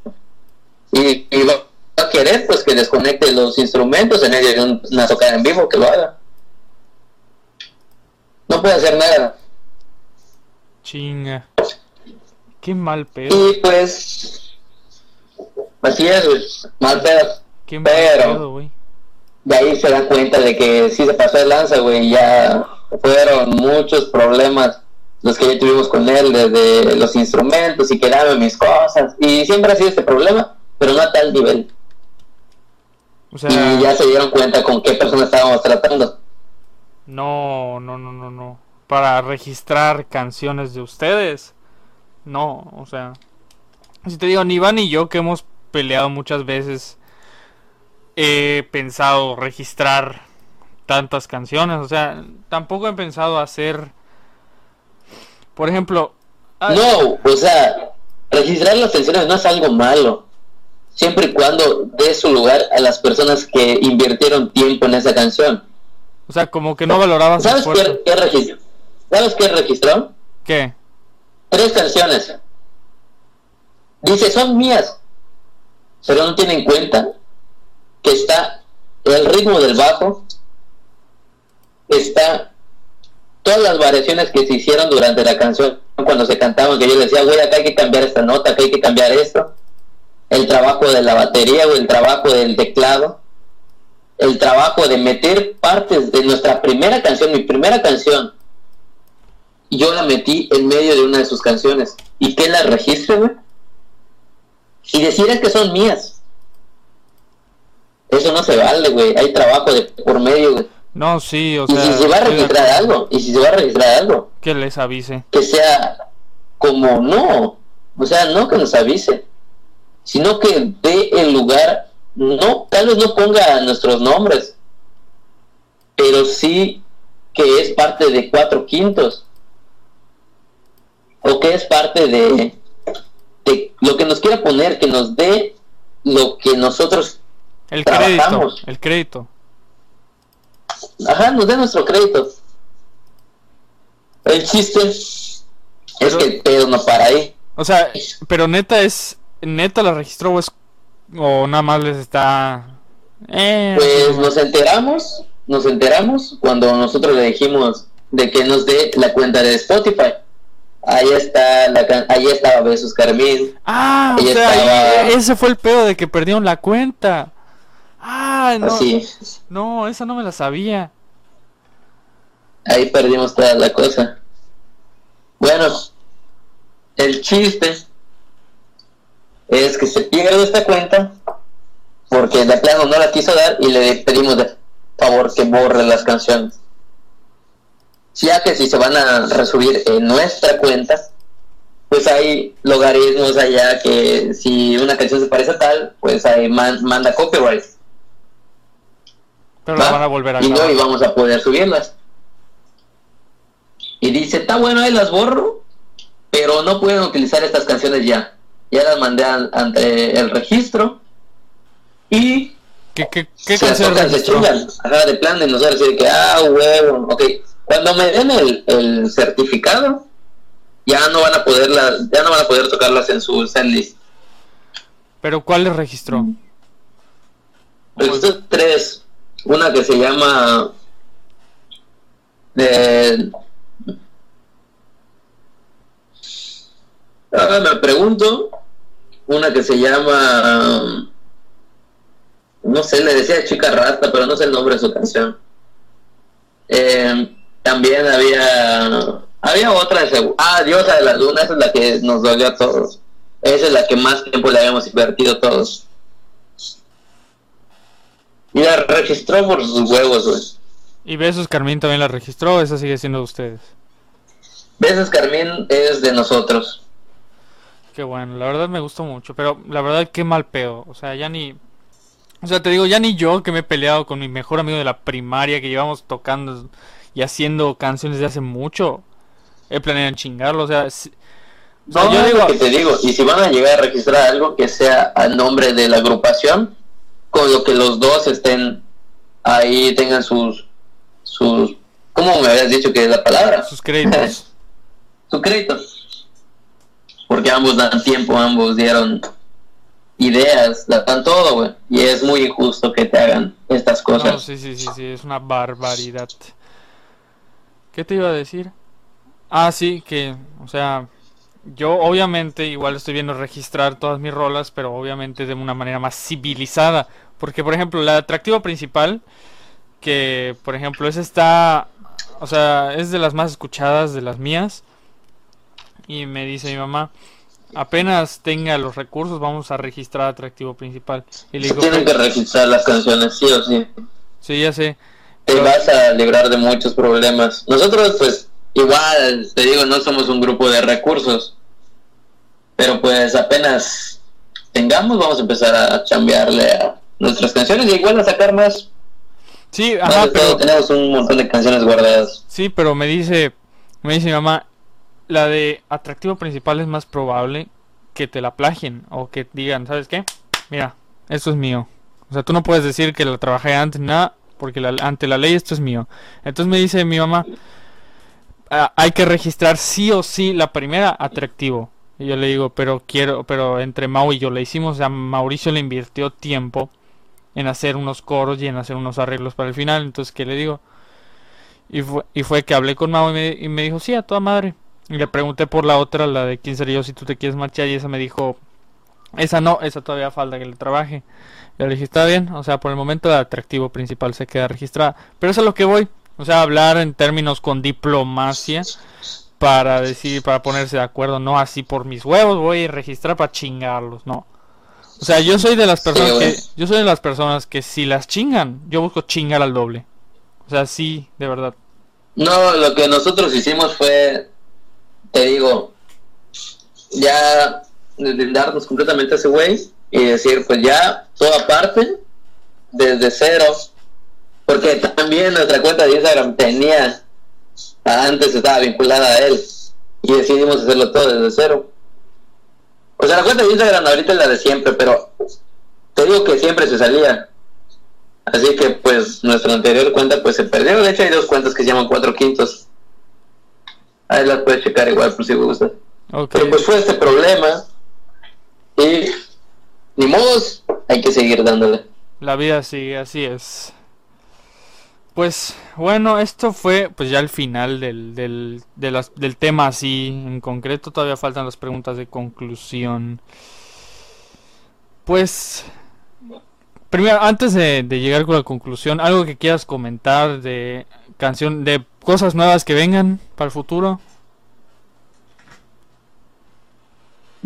Y, y a querer pues que desconecte los instrumentos en medio de un- una tocada en vivo, que lo haga. No puede hacer nada. Chinga. Qué mal pedo. Y pues, así es, mal pedo. Qué mal pero- pedo, güey. De ahí se dan cuenta de que sí se pasó de lanza, güey. Ya fueron muchos problemas los que ya tuvimos con él, desde los instrumentos y que dame mis cosas. Y siempre ha sido este problema, pero no a tal nivel. O sea, Y ya se dieron cuenta con qué persona estábamos tratando. no, no, no, no, no. Para registrar canciones de ustedes. No, o sea. Si te digo, ni Iván ni yo que hemos peleado muchas veces. He pensado registrar tantas canciones. O sea, tampoco he pensado hacer. Por ejemplo. ah, No, o sea, registrar las canciones no es algo malo. Siempre y cuando dé su lugar a las personas que invirtieron tiempo en esa canción. O sea, como que no valorabas ¿Sabes qué, qué regis- ¿Sabes qué registró? ¿Qué? tres canciones. Dice, son mías. Pero no tiene en cuenta que está el ritmo del bajo, está todas las variaciones que se hicieron durante la canción cuando se cantaban, que yo decía, güey, acá hay que cambiar esta nota, acá hay que cambiar esto. El trabajo de la batería o el trabajo del teclado. El trabajo de meter partes de nuestra primera canción, mi primera canción, yo la metí en medio de una de sus canciones. ¿Y que la registre, güey? Y decir que son mías. Eso no se vale, güey. Hay trabajo de por medio, güey. No, sí, o Y sea. si se va a registrar algo, y si se va a registrar algo, Que les avise. que sea como no. O sea, no que nos avise, sino que dé el lugar. No, tal vez no ponga nuestros nombres, pero sí que es parte de cuatro quintos. O que es parte de, de lo que nos quiera poner, que nos dé lo que nosotros, El crédito. Trabajamos. El crédito. ajá, nos dé nuestro crédito. El chiste es que el pedo no para ahí. O sea, pero neta es. Neta la registró o es. O nada más les está. Eh, Pues nos enteramos, nos enteramos cuando nosotros le dijimos de que nos dé la cuenta de Spotify. Ahí está, la, can- ahí estaba Besos Carmín. Ah, o sea, estaba- ese fue el pedo de que perdieron la cuenta. Ah, no. Así. No, esa no me la sabía. Ahí perdimos toda la cosa. Bueno, el chiste es que se pierde esta cuenta porque de plano no la quiso dar y le pedimos de favor que borre las canciones. Ya que si se van a resubir en nuestra cuenta, pues hay logaritmos allá que si una canción se parece a tal, pues ahí man- manda copyright. Pero van a volver a y no grabar. íbamos a poder subirlas. Y dice, está bueno, ahí las borro, pero no pueden utilizar estas canciones ya. Ya las mandé an- ante el registro y ¿Qué, qué, qué se las tocan, se chingan. Ajá, de plan de nosotros decir que, ah, huevo, ok. Cuando me den el, el certificado, ya no van a poder ya no van a poder tocarlas en su setlist. Pero ¿cuál le registró? Registró tres. Una que se llama de Ahora me pregunto una que se llama no sé, le decía chica rata, pero no sé el nombre de su canción. Eh, también había había otra de ah diosa de la luna esa es la que nos dolió a todos esa es la que más tiempo le habíamos invertido todos y la registró por sus huevos güey Y Besos Carmín también la registró, esa sigue siendo de ustedes. Besos Carmín es de nosotros Qué bueno, la verdad me gustó mucho, pero la verdad qué mal pedo. O sea, ya ni... O sea, te digo, ya ni yo que me he peleado con mi mejor amigo de la primaria, que llevamos tocando y haciendo canciones de hace mucho, he planeado chingarlo. O sea, si- o sea, no, yo digo, que te digo y si van a llegar a registrar algo que sea a nombre de la agrupación con lo que los dos estén ahí tengan sus sus ¿cómo me habías dicho que es la palabra? sus créditos. su crédito. Porque ambos dan tiempo, ambos dieron ideas, dan todo, güey. Y es muy injusto que te hagan estas No, cosas. sí, sí, sí, sí, es una barbaridad. ¿Qué te iba a decir? Ah, sí, que, o sea, yo obviamente igual estoy viendo registrar todas mis rolas, pero obviamente de una manera más civilizada. Porque, por ejemplo, la atractiva principal, que, por ejemplo, esa está, o sea, es de las más escuchadas de las mías. Y me dice mi mamá, apenas tenga los recursos, vamos a registrar atractivo principal. Y le digo, tienen que registrar las canciones, sí o sí. sí, ya sé. Te Pero- vas a librar de muchos problemas. Nosotros, pues, igual, te digo, no somos un grupo de recursos. Pero pues apenas tengamos, vamos a empezar a chambearle a nuestras canciones y igual a sacar más. Sí, ajá, todo, pero... tenemos un montón de canciones guardadas. Sí, pero me dice, me dice mi mamá, la de atractivo principal es más probable que te la plagien o que digan, ¿sabes qué? Mira, esto es mío. O sea, tú no puedes decir que lo trabajé antes nada, porque la- ante la ley esto es mío. Entonces me dice mi mamá, "Ah, hay que registrar sí o sí la primera atractivo. Y yo le digo, pero quiero, pero entre Mau y yo le hicimos, o sea, Mauricio le invirtió tiempo en hacer unos coros y en hacer unos arreglos para el final. Entonces, ¿qué le digo? Y fue, y fue que hablé con Mau y me, y me dijo, sí, a toda madre. Y le pregunté por la otra, la de quién sería yo si tú te quieres marchar. Y esa me dijo, esa no, esa todavía falta que le trabaje. Y le dije, está bien, o sea, por el momento el atractivo principal se queda registrada. Pero eso es a lo que voy. O sea, hablar en términos con diplomacia para decir, para ponerse de acuerdo. No así por mis huevos voy a registrar para chingarlos, no. O sea, yo soy de las personas que, yo soy de las personas que si las chingan, yo busco chingar al doble. O sea, sí, de verdad. No, lo que nosotros hicimos fue, te digo, ya darnos completamente a ese güey y decir, pues ya, toda aparte, desde cero, porque también nuestra cuenta de Instagram tenía, antes estaba vinculada a él, y decidimos hacerlo todo desde cero. O sea, la cuenta de Instagram ahorita es la de siempre, pero te digo que siempre se salía. Así que pues nuestra anterior cuenta pues se perdió. De hecho hay dos cuentas que se llaman cuatro quintos. Ahí las puedes checar igual por si gustas. Ok. Pero pues fue este problema. Y ni modos, hay que seguir dándole. La vida sigue, así es. Pues bueno, esto fue pues ya el final del, del, de las- del tema así en concreto. Todavía faltan las preguntas de conclusión. Pues primero, antes de, de, llegar con la conclusión, algo que quieras comentar de canción, de cosas nuevas que vengan para el futuro.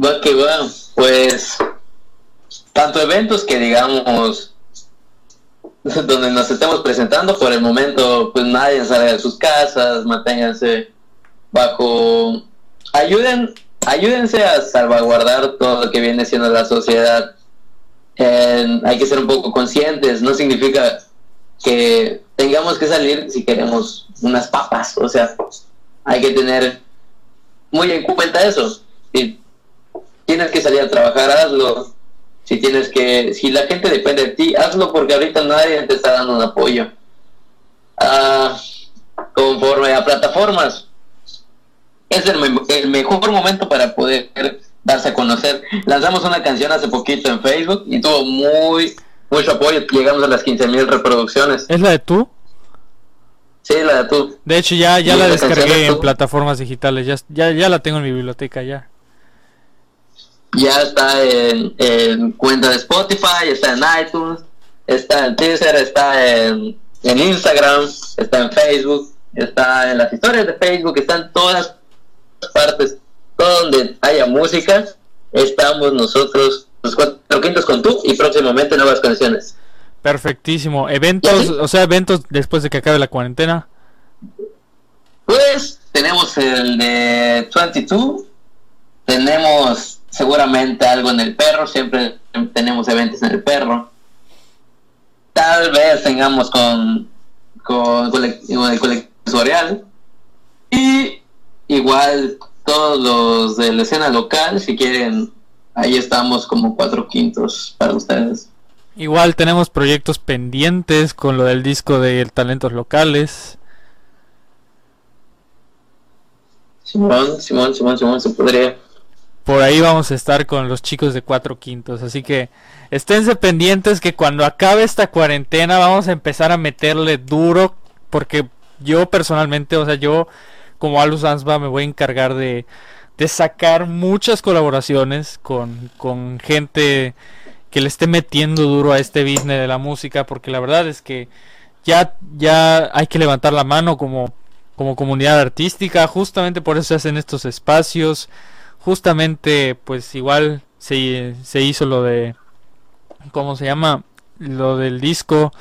Va que va, pues tanto eventos que digamos donde nos estemos presentando por el momento pues nadie sale de sus casas manténganse bajo ayuden ayúdense a salvaguardar todo lo que viene siendo la sociedad hay que ser un poco conscientes no significa que tengamos que salir si queremos unas papas o sea hay que tener muy en cuenta eso si tienes que salir a trabajar hazlo si tienes que, si la gente depende de ti, hazlo porque ahorita nadie te está dando un apoyo. Ah, conforme a plataformas, es el, mejor momento para poder darse a conocer. Lanzamos una canción hace poquito en Facebook y tuvo muy mucho apoyo. Llegamos a las 15.000 reproducciones. ¿Es la de tú? Sí, la de tú. De hecho, ya, ya la descargué en plataformas digitales. Ya, ya, ya la tengo en mi biblioteca ya ya está en, cuenta de Spotify, está en iTunes, está en Twitter, está en, Instagram, está en Facebook, está en las historias de Facebook, está en todas partes, todo donde haya música, estamos nosotros, los cuatro quintos con tú y próximamente nuevas canciones. Perfectísimo. Eventos, o sea, eventos después de que acabe la cuarentena. Pues tenemos el de 22, tenemos seguramente algo en el perro, siempre tenemos eventos en el perro. Tal vez tengamos con, con, con el colectivo real. Y igual todos los de la escena local, si quieren, ahí estamos como cuatro quintos para ustedes. Igual tenemos proyectos pendientes con lo del disco de talentos locales. Simón, Simón, Simón, Simón, se podría por ahí vamos a estar con los chicos de cuatro quintos. Así que esténse pendientes que cuando acabe esta cuarentena vamos a empezar a meterle duro. Porque yo personalmente, o sea, yo como Alus Ansba me voy a encargar de, de sacar muchas colaboraciones con, con gente que le esté metiendo duro a este business de la música. Porque la verdad es que ya, ya hay que levantar la mano como, como comunidad artística. Justamente por eso se hacen estos espacios justamente pues igual se, se hizo lo de cómo se llama lo del disco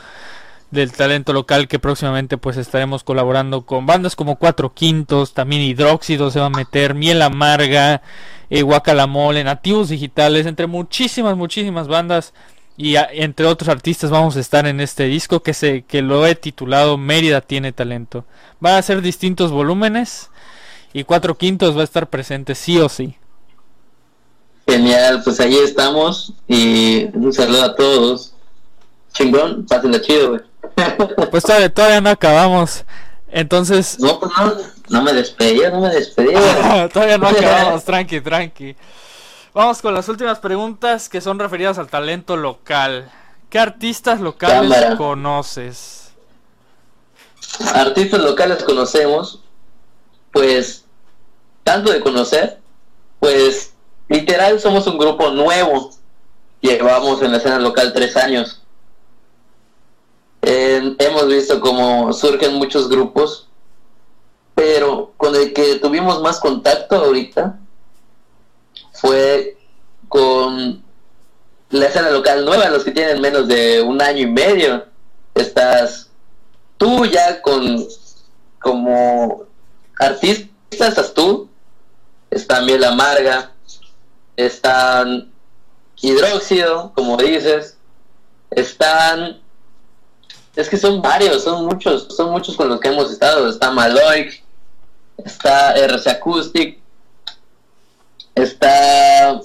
del talento local que próximamente pues estaremos colaborando con bandas como Cuatro Quintos, también Hidróxido se va a meter, Miel Amarga, eh, Guacalamole, Nativos Digitales, entre muchísimas, muchísimas bandas y entre otros artistas vamos a estar en este disco que, se, que lo he titulado Mérida tiene talento. Van a ser distintos volúmenes y cuatro quintos va a estar presente sí o sí. Genial, pues ahí estamos y un saludo a todos. Chingón, pásenla chido, güey. Pues todavía, todavía no acabamos. Entonces. No, pues no, no me despedí, no me despedí. todavía no acabamos, tranqui, tranqui. Vamos con las últimas preguntas que son referidas al talento local. ¿Qué artistas locales conoces? Artistas locales conocemos pues, tanto de conocer, pues, literal somos un grupo nuevo. Llevamos en la escena local tres años. Hemos visto cómo surgen muchos grupos, pero con el que tuvimos más contacto ahorita fue con la escena local nueva, los que tienen menos de un año y medio. Estás tú ya con como artistas estás tú, está miel amarga, están hidróxido, como dices, están es que son varios, son muchos, son muchos con los que hemos estado. Está Maloic, está RC Acoustic, está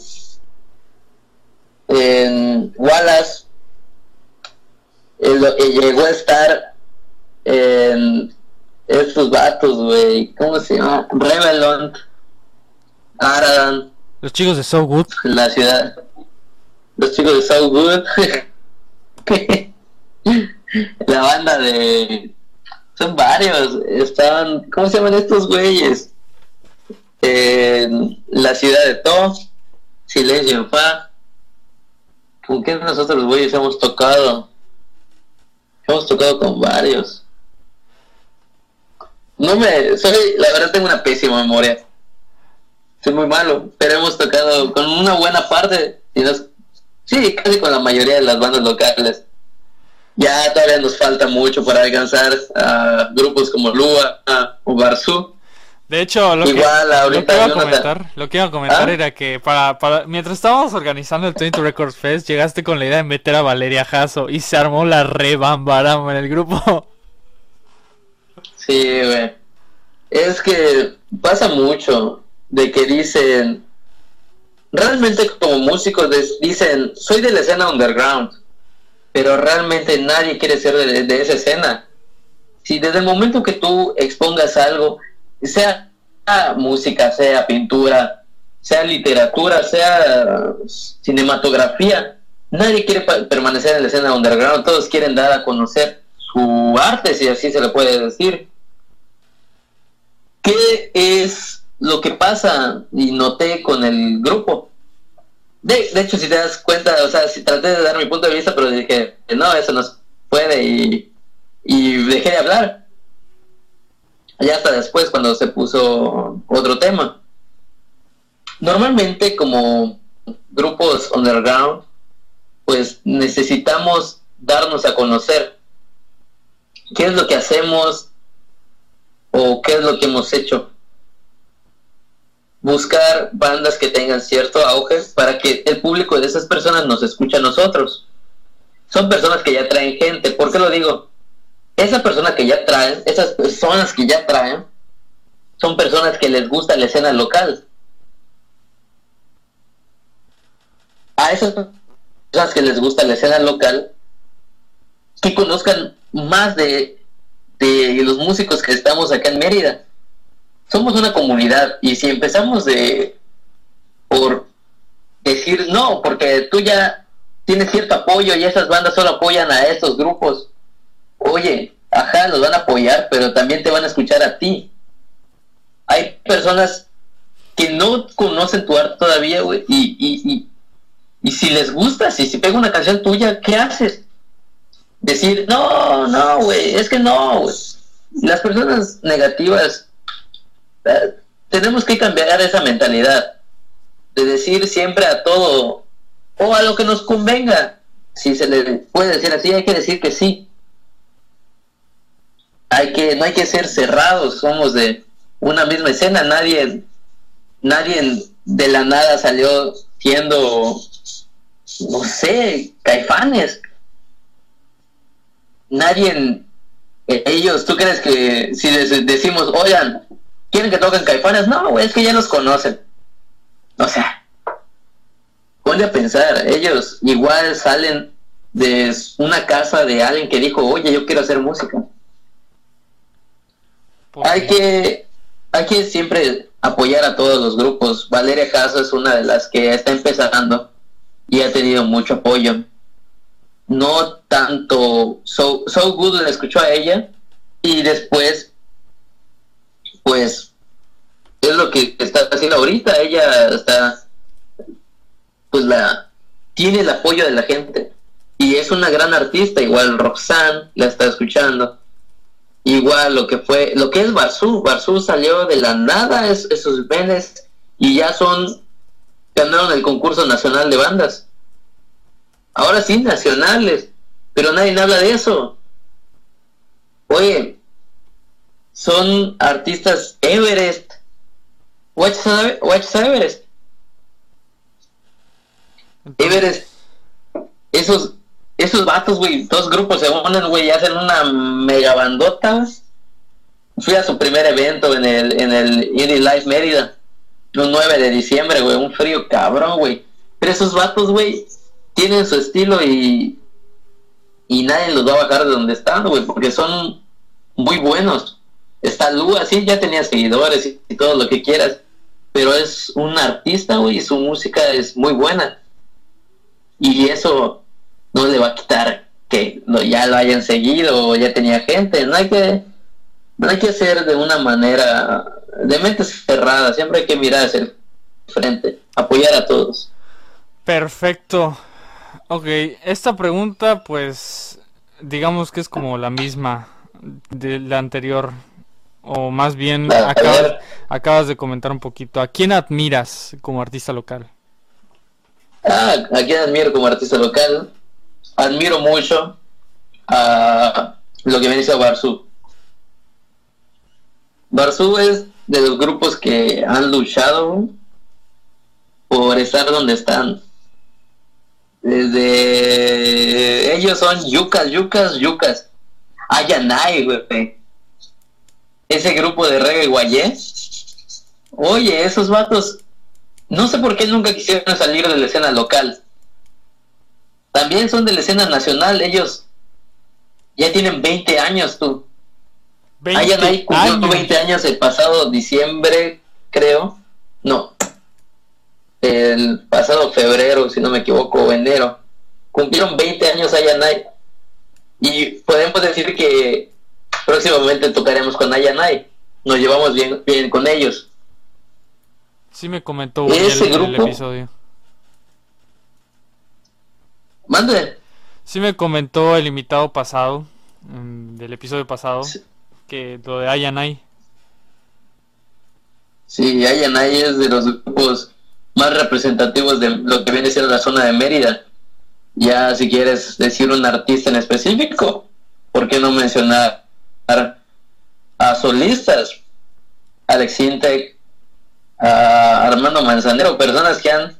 en Wallace, llegó a estar en estos vatos, güey. ¿Cómo se llama? Revelon. Aradan. Los chicos de So Good. La ciudad. Los chicos de So Good. la banda de. Son varios. Estaban. ¿Cómo se llaman estos güeyes? En la ciudad de To. Silencio en Fa. ¿Con qué nosotros, güeyes, hemos tocado? Hemos tocado con varios. No me... Soy, la verdad tengo una pésima memoria. Soy muy malo, pero hemos tocado con una buena parte. Y nos, sí, casi con la mayoría de las bandas locales. Ya todavía nos falta mucho para alcanzar a grupos como Lua o Barzú. De hecho, lo, que, lo que iba a comentar, lo que iba a comentar ¿Ah? era que para, para mientras estábamos organizando el 20 Records Fest, llegaste con la idea de meter a Valeria Jasso y se armó la rebambarama en el grupo. Sí, güey. Es que pasa mucho de que dicen, realmente como músicos dicen, soy de la escena underground pero realmente nadie quiere ser de, esa escena. Si desde el momento que tú expongas algo, sea música, sea pintura, sea literatura, sea cinematografía, nadie quiere permanecer en la escena underground, todos quieren dar a conocer su arte, si así se le puede decir. ¿Qué es lo que pasa? Y noté con el grupo de, de, hecho, si te das cuenta, o sea, si traté de dar mi punto de vista, pero dije, no, eso no puede y, y dejé de hablar. Ya hasta después, cuando se puso otro tema. Normalmente, como grupos underground, pues necesitamos darnos a conocer qué es lo que hacemos o qué es lo que hemos hecho buscar bandas que tengan cierto auge para que el público de esas personas nos escuche a nosotros. Son personas que ya traen gente. ¿Por qué lo digo? Esa persona que ya traen, esas personas que ya traen, son personas que les gusta la escena local. A esas personas que les gusta la escena local, que conozcan más de, de los músicos que estamos acá en Mérida somos una comunidad y si empezamos de por decir no, porque tú ya tienes cierto apoyo y esas bandas solo apoyan a estos grupos, oye, ajá, los van a apoyar, pero también te van a escuchar a ti. Hay personas que no conocen tu arte todavía, güey, y, y, y, si les gusta, si, si pega una canción tuya, ¿qué haces? Decir, no, no, güey, es que no. Las personas negativas tenemos que cambiar esa mentalidad de decir siempre a todo o a lo que nos convenga. Si se le puede decir así, hay que decir que sí. Hay que, no hay que ser cerrados, somos de una misma escena, nadie, nadie de la nada salió siendo, no sé, caifanes. Nadie, ellos, ¿tú crees que si les decimos, oigan, ¿Quieren que toquen caifanes? No, güey, es que ya los conocen. O sea, ponle a pensar, ellos igual salen de una casa de alguien que dijo, oye, yo quiero hacer música. Hay que, hay que siempre apoyar a todos los grupos. Valeria Caso es una de las que está empezando y ha tenido mucho apoyo. No tanto, So, so Good le escuchó a ella y después pues es lo que está haciendo ahorita. Ella está, pues la, tiene el apoyo de la gente y es una gran artista. Igual Roxanne la está escuchando. Igual lo que fue, lo que es Barzú. Barzú salió de la nada, es, esos venes y ya son, ganaron el concurso nacional de bandas. Ahora sí, nacionales, pero nadie habla de eso. Oye, son artistas Everest. Watch, Everest. Everest. Esos, esos vatos, güey, dos grupos se unen, güey, y hacen una mega bandota. Fui a su primer evento en el, en el Indie Life Mérida. Un 9 de diciembre, güey, un frío cabrón, güey. Pero esos vatos, güey, tienen su estilo y, y nadie los va a bajar de donde están, güey, porque son muy buenos está Lua, sí, ya tenía seguidores y, todo lo que quieras, pero es un artista, güey, y su música es muy buena. Y eso no le va a quitar que ya lo hayan seguido o ya tenía gente. No hay que, no hay que hacer de una manera de mente cerrada, siempre hay que mirar hacia el frente, apoyar a todos. Perfecto. Ok, esta pregunta pues digamos que es como la misma de la anterior. O más bien acabas, acabas de comentar un poquito. ¿A quién admiras como artista local? Ah, a quien admiro como artista local, admiro mucho a lo que viene siendo Barzu. Barzu es de los grupos que han luchado por estar donde están. Desde ellos son yucas, yucas, yucas. Ayanay, güey. Ese grupo de reggae guayé. Oye, esos vatos no sé por qué nunca quisieron salir de la escena local. También son de la escena nacional, ellos ya tienen 20 años tú. 20 Ayanay cumplió años. 20 años el pasado diciembre, creo. No. El pasado febrero, si no me equivoco, o enero. Cumplieron 20 años Ayanay. Y podemos decir que próximamente tocaremos con Ayanay. Nos llevamos bien, bien con ellos. Sí me comentó Ese el grupo- episodio. Mande. Sí me comentó el invitado pasado, mm, del episodio pasado, Sí. que lo de Ayanay. Sí, Ayanay es de los grupos más representativos de lo que viene siendo la zona de Mérida. Ya si quieres decir un artista en específico, ¿por qué no mencionar a solistas? Alex Intec, a Armando Manzanero, personas que han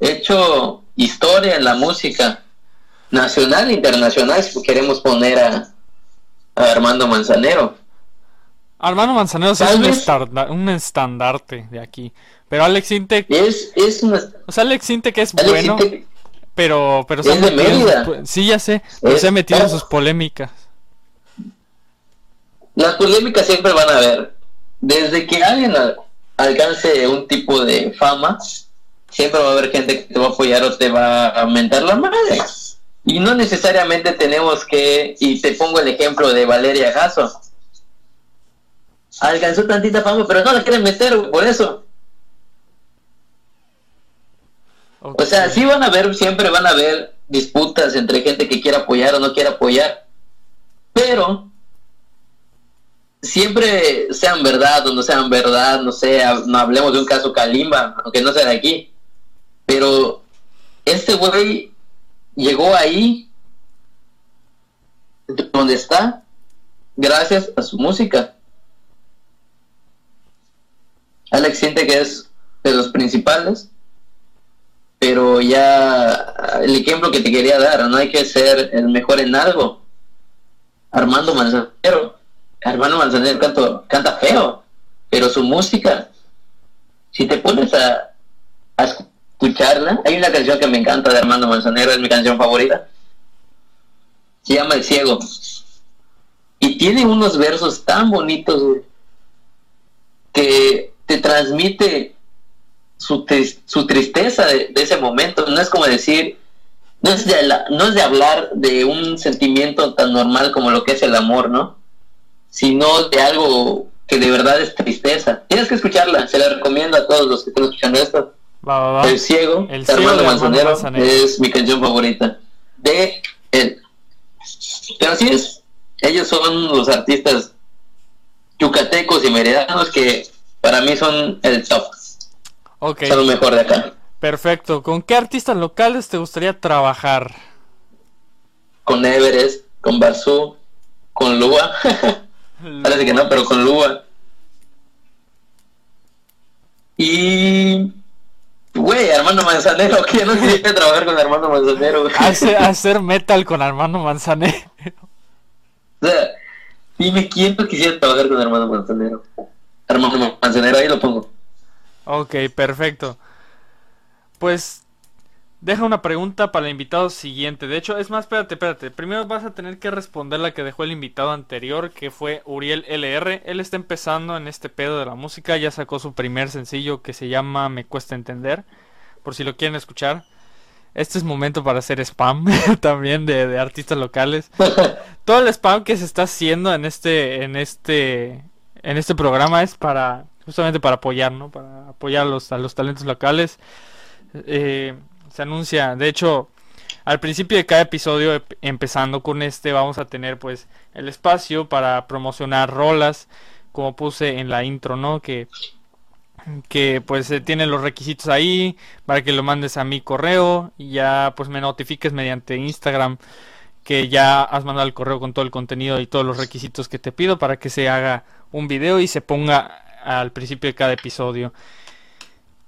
hecho historia en la música nacional e internacional, si queremos poner a, a Armando Manzanero. Armando Manzanero sí es un, estandarte de aquí. Pero Alex Intec, Es, es una... o sea, Alex Intec es Alex bueno, Intec- pero, pero se Es ha de metido en sus Sí, ya sé, pero Es se ha metido en sus polémicas. Las polémicas siempre van a haber. Desde que alguien al- alcance un tipo de fama, siempre va a haber gente que te va a apoyar o te va a mentar la madre. Y no necesariamente tenemos que, y te pongo el ejemplo de Valeria Jasso. Alcanzó tantita fama, pero no la quieren meter por eso. O sea, sí van a haber, siempre van a haber disputas entre gente que quiera apoyar o no quiera apoyar. Pero siempre sean verdad o no sean verdad, no sé, no hablemos de un caso Kalimba, aunque no sea de aquí. Pero este güey llegó ahí donde está gracias a su música. Alex siente que es de los principales, pero ya el ejemplo que te quería dar, no hay que ser el mejor en algo. Armando Manzanero, Armando Manzanero canto- canta feo, pero su música, si te pones a, escucharla, hay una canción que me encanta de Armando Manzanero, es mi canción favorita, se llama El Ciego, y tiene unos versos tan bonitos que te transmite su, tris- su tristeza de, ese momento, no es como decir, no es, no es de hablar de un sentimiento tan normal como lo que es el amor, ¿no? Sino de algo que de verdad es tristeza. Tienes que escucharla, se la recomiendo a todos los que estén escuchando esto. Va, va, va. El ciego, El ciego Armando de Armando Manzanero, es mi canción favorita de él. Pero así es, ellos son los artistas yucatecos y meridanos que para mí son el top, Ok, son lo mejor de acá. perfecto. ¿Con qué artistas locales te gustaría trabajar? Con Everest, con Barzú, con Lua. Parece que no, pero con Lua. Y. Güey, Armando Manzanero, que no quería trabajar con Armando Manzanero. Hace- hacer metal con Armando Manzanero. O sea, dime quién no quisiera trabajar con Armando Manzanero. Armando Manzanero, ahí lo pongo. Ok, perfecto. Pues deja una pregunta para el invitado siguiente. De hecho, es más, espérate, espérate. Primero vas a tener que responder la que dejó el invitado anterior, que fue Uriel LR. Él está empezando en este pedo de la música. Ya sacó su primer sencillo que se llama Me Cuesta Entender. Por si lo quieren escuchar. Este es momento para hacer spam también de, de artistas locales. Todo el spam que se está haciendo en este, en este, en este programa es para, justamente para apoyar, ¿no? Para apoyar a los, a los talentos locales. Eh, se anuncia, de hecho, al principio de cada episodio, ep- empezando con este, vamos a tener pues el espacio para promocionar rolas, como puse en la intro, ¿no? Que, que pues eh, tiene los requisitos ahí para que lo mandes a mi correo y ya pues me notifiques mediante Instagram que ya has mandado el correo con todo el contenido y todos los requisitos que te pido para que se haga un video y se ponga al principio de cada episodio.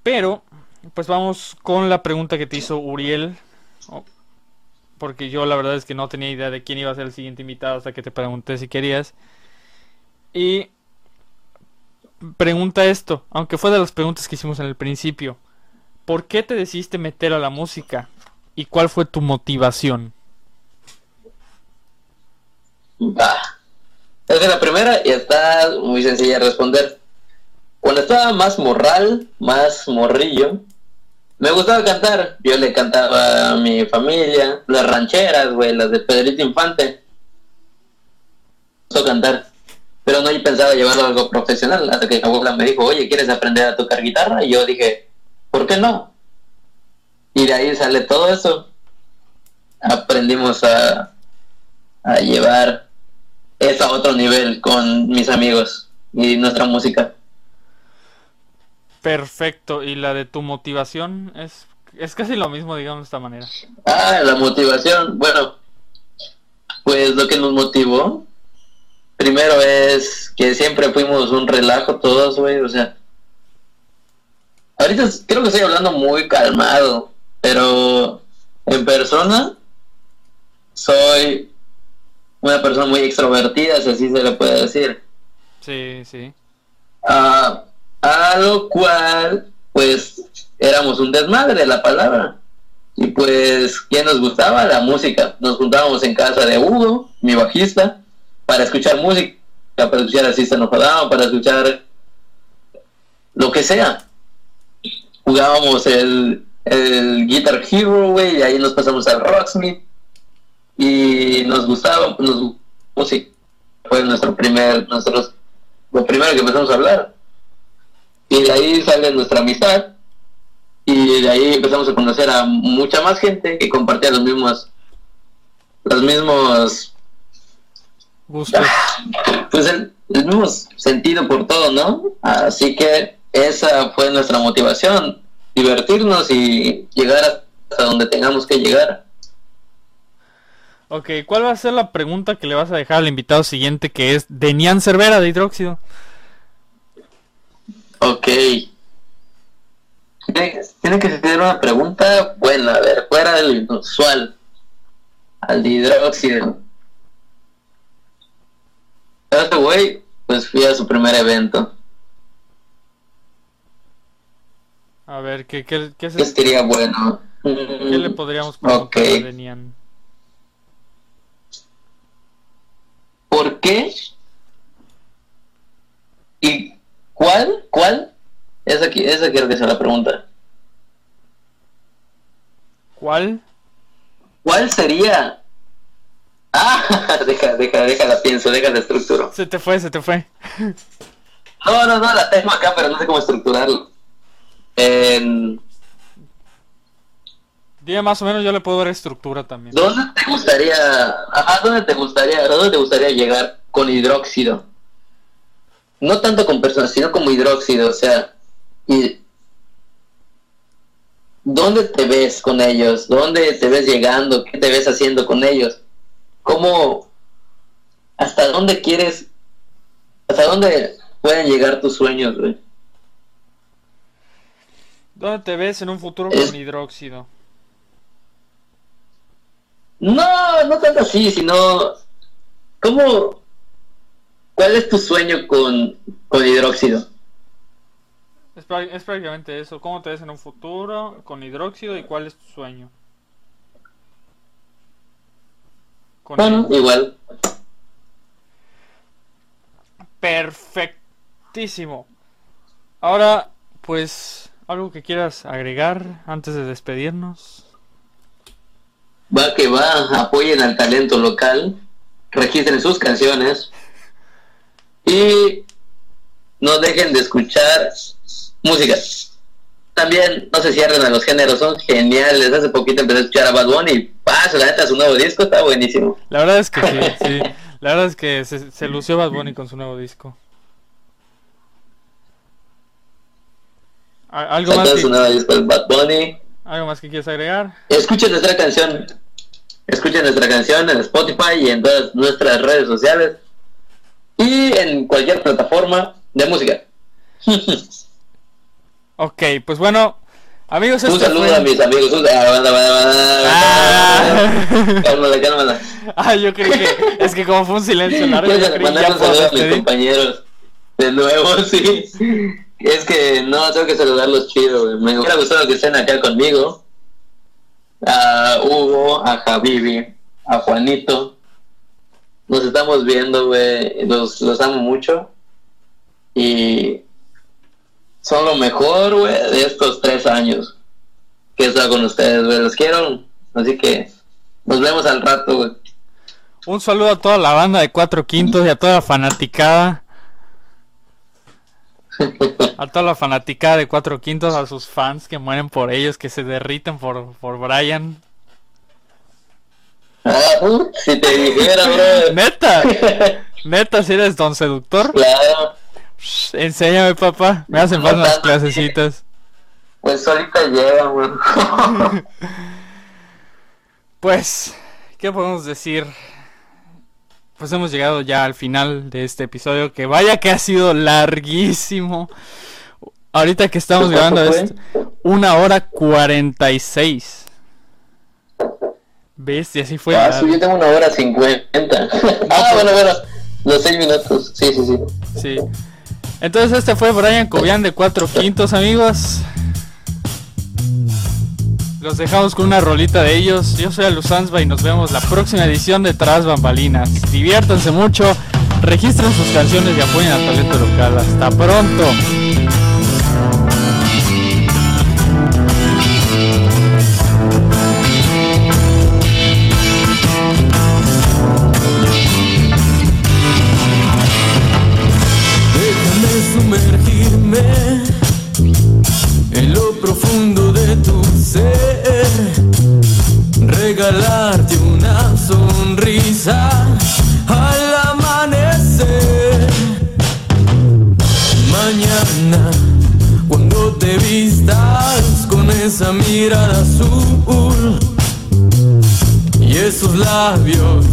Pero, pues vamos con la pregunta que te hizo Uriel. Oh, Porque yo la verdad es que no tenía idea de quién iba a ser el siguiente invitado hasta que te pregunté si querías. Y pregunta esto, aunque fue de las preguntas que hicimos en el principio. ¿Por qué te decidiste meter a la música? ¿Y cuál fue tu motivación? Va. Esa es la primera y está muy sencilla de responder. Cuando estaba más morral, más morrillo, me gustaba cantar. Yo le cantaba a mi familia, las rancheras, güey, las de Pedrito Infante. Me cantar. Pero no pensaba llevarlo a algo profesional. Hasta que mi abuela me dijo, oye, ¿quieres aprender a tocar guitarra? Y yo dije, ¿por qué no? Y de ahí sale todo eso. Aprendimos a, a llevar eso a otro nivel con mis amigos y nuestra música. Perfecto. ¿Y la de tu motivación? Es, es casi lo mismo, digamos de esta manera. Ah, la motivación. Bueno, pues lo que nos motivó, primero es que siempre fuimos un relajo todos, güey, o sea. Ahorita creo que estoy hablando muy calmado, pero en persona soy una persona muy extrovertida, si así se le puede decir. Sí, sí. Ah, a lo cual, pues, éramos un desmadre de la palabra. Y pues, ¿qué nos gustaba? La música. Nos juntábamos en casa de Hugo, mi bajista, para escuchar música, para escuchar a System of a Down, para escuchar lo que sea. Jugábamos el, el Guitar Hero, güey, y ahí nos pasamos al Rocksmith. Y nos gustaba, nos música. Fue nuestro primer, nosotros, lo primero que empezamos a hablar. Y de ahí sale nuestra amistad. Y de ahí empezamos a conocer a mucha más gente que compartía los mismos, los mismos, Gusto. pues el, el mismo sentido por todo, ¿no? Así que esa fue nuestra motivación, divertirnos y llegar hasta donde tengamos que llegar. Ok, ¿cuál va a ser la pregunta que le vas a dejar al invitado siguiente que es de Nian Cervera de hidróxido? Ok. Tiene, que ser una pregunta buena, a ver, fuera del usual. Al hidróxido. Este güey, pues fui a su primer evento. A ver, ¿qué, qué, qué, se- ¿Qué sería bueno? qué le Mm, podríamos preguntar ok. a Denian? ¿Por qué? ¿Y cuál? ¿Cuál? Esa, qui- esa quiero que sea la pregunta. ¿Cuál? ¿Cuál sería? Ah, deja, deja, déjala pienso, déjala estructuro. Se te fue, se te fue. No, no, no, la tengo acá, pero no sé cómo estructurarlo. En- Dime más o menos, yo le puedo dar estructura también. ¿Dónde te gustaría, ajá, dónde te gustaría, dónde te gustaría llegar con hidróxido? No tanto con personas, sino como hidróxido, o sea, y ¿dónde te ves con ellos? ¿Dónde te ves llegando? ¿Qué te ves haciendo con ellos? ¿Cómo, hasta dónde quieres, hasta dónde pueden llegar tus sueños, güey? ¿Dónde te ves en un futuro Es- con hidróxido? No, no tanto así, sino ¿cómo cuál es tu sueño con, con hidróxido? Es, prá- es prácticamente eso. ¿Cómo te ves en un futuro con hidróxido y cuál es tu sueño? Con Bueno, igual. Perfectísimo. Ahora, pues, algo que quieras agregar antes de despedirnos. Va que va, apoyen al talento local, registren sus canciones y no dejen de escuchar música. también no se cierren a los géneros, son geniales. Hace poquito empecé a escuchar a Bad Bunny y pasa, la neta, su nuevo disco está buenísimo. La verdad es que sí, sí. La verdad es que se, se lució Bad Bunny con su nuevo disco. ¿Al- ¿Algo más, Sacó que, nuevo disco, Bad Bunny. ¿Algo más que quieras agregar? Escuchen nuestra canción. Escuchen nuestra canción en Spotify y en todas nuestras redes sociales. Y en cualquier plataforma de música. Ok, pues bueno, amigos, Un saludo fue- a mis amigos. Un... Ah. Cálmala, cálmala. Yo creí que es que como fue un silencio largo, yo Quiero creí que mandar un saludo a mis compañeros. De nuevo, sí. Es que no, tengo que saludarlos chido. Me hubiera gustado que estén acá conmigo. A Hugo, a Javivi, a Juanito. Nos estamos viendo, güey. Los, los amo mucho. Y son lo mejor, güey, de estos tres años que he estado con ustedes, güey. Los quiero. Así que nos vemos al rato, güey. Un saludo a toda la banda de Cuatro Quintos y a toda la fanaticada. A toda la fanaticada de Cuatro Quintos, a sus fans que mueren por ellos, que se derriten por, por Brian. Ah, si te dijera, bro. Neta, neta, si eres don seductor, Claro, Shh, enséñame papá, me hacen falta unas clasecitas. pues ahorita llega, güey. Pues, ¿qué podemos decir? Pues hemos llegado ya al final de este episodio, que vaya que ha sido larguísimo. Ahorita que estamos ¿Cuánto grabando esto, una hora cuarenta y seis. ¿Ves? Y así fue. Ah, sí, yo tengo una hora cincuenta. ah, bueno, bueno. Los seis minutos. Sí, sí, sí. Sí. Entonces este fue Brian Cobian de Cuatro Quintos, amigos. Los dejamos con una rolita de ellos. Yo soy Alusanzba y nos vemos la próxima edición de Tras Bambalinas. Diviértanse mucho, registren sus canciones y apoyen al talento local. Hasta pronto. Regalarte una sonrisa al amanecer. Mañana, cuando te vistas con esa mirada azul y esos labios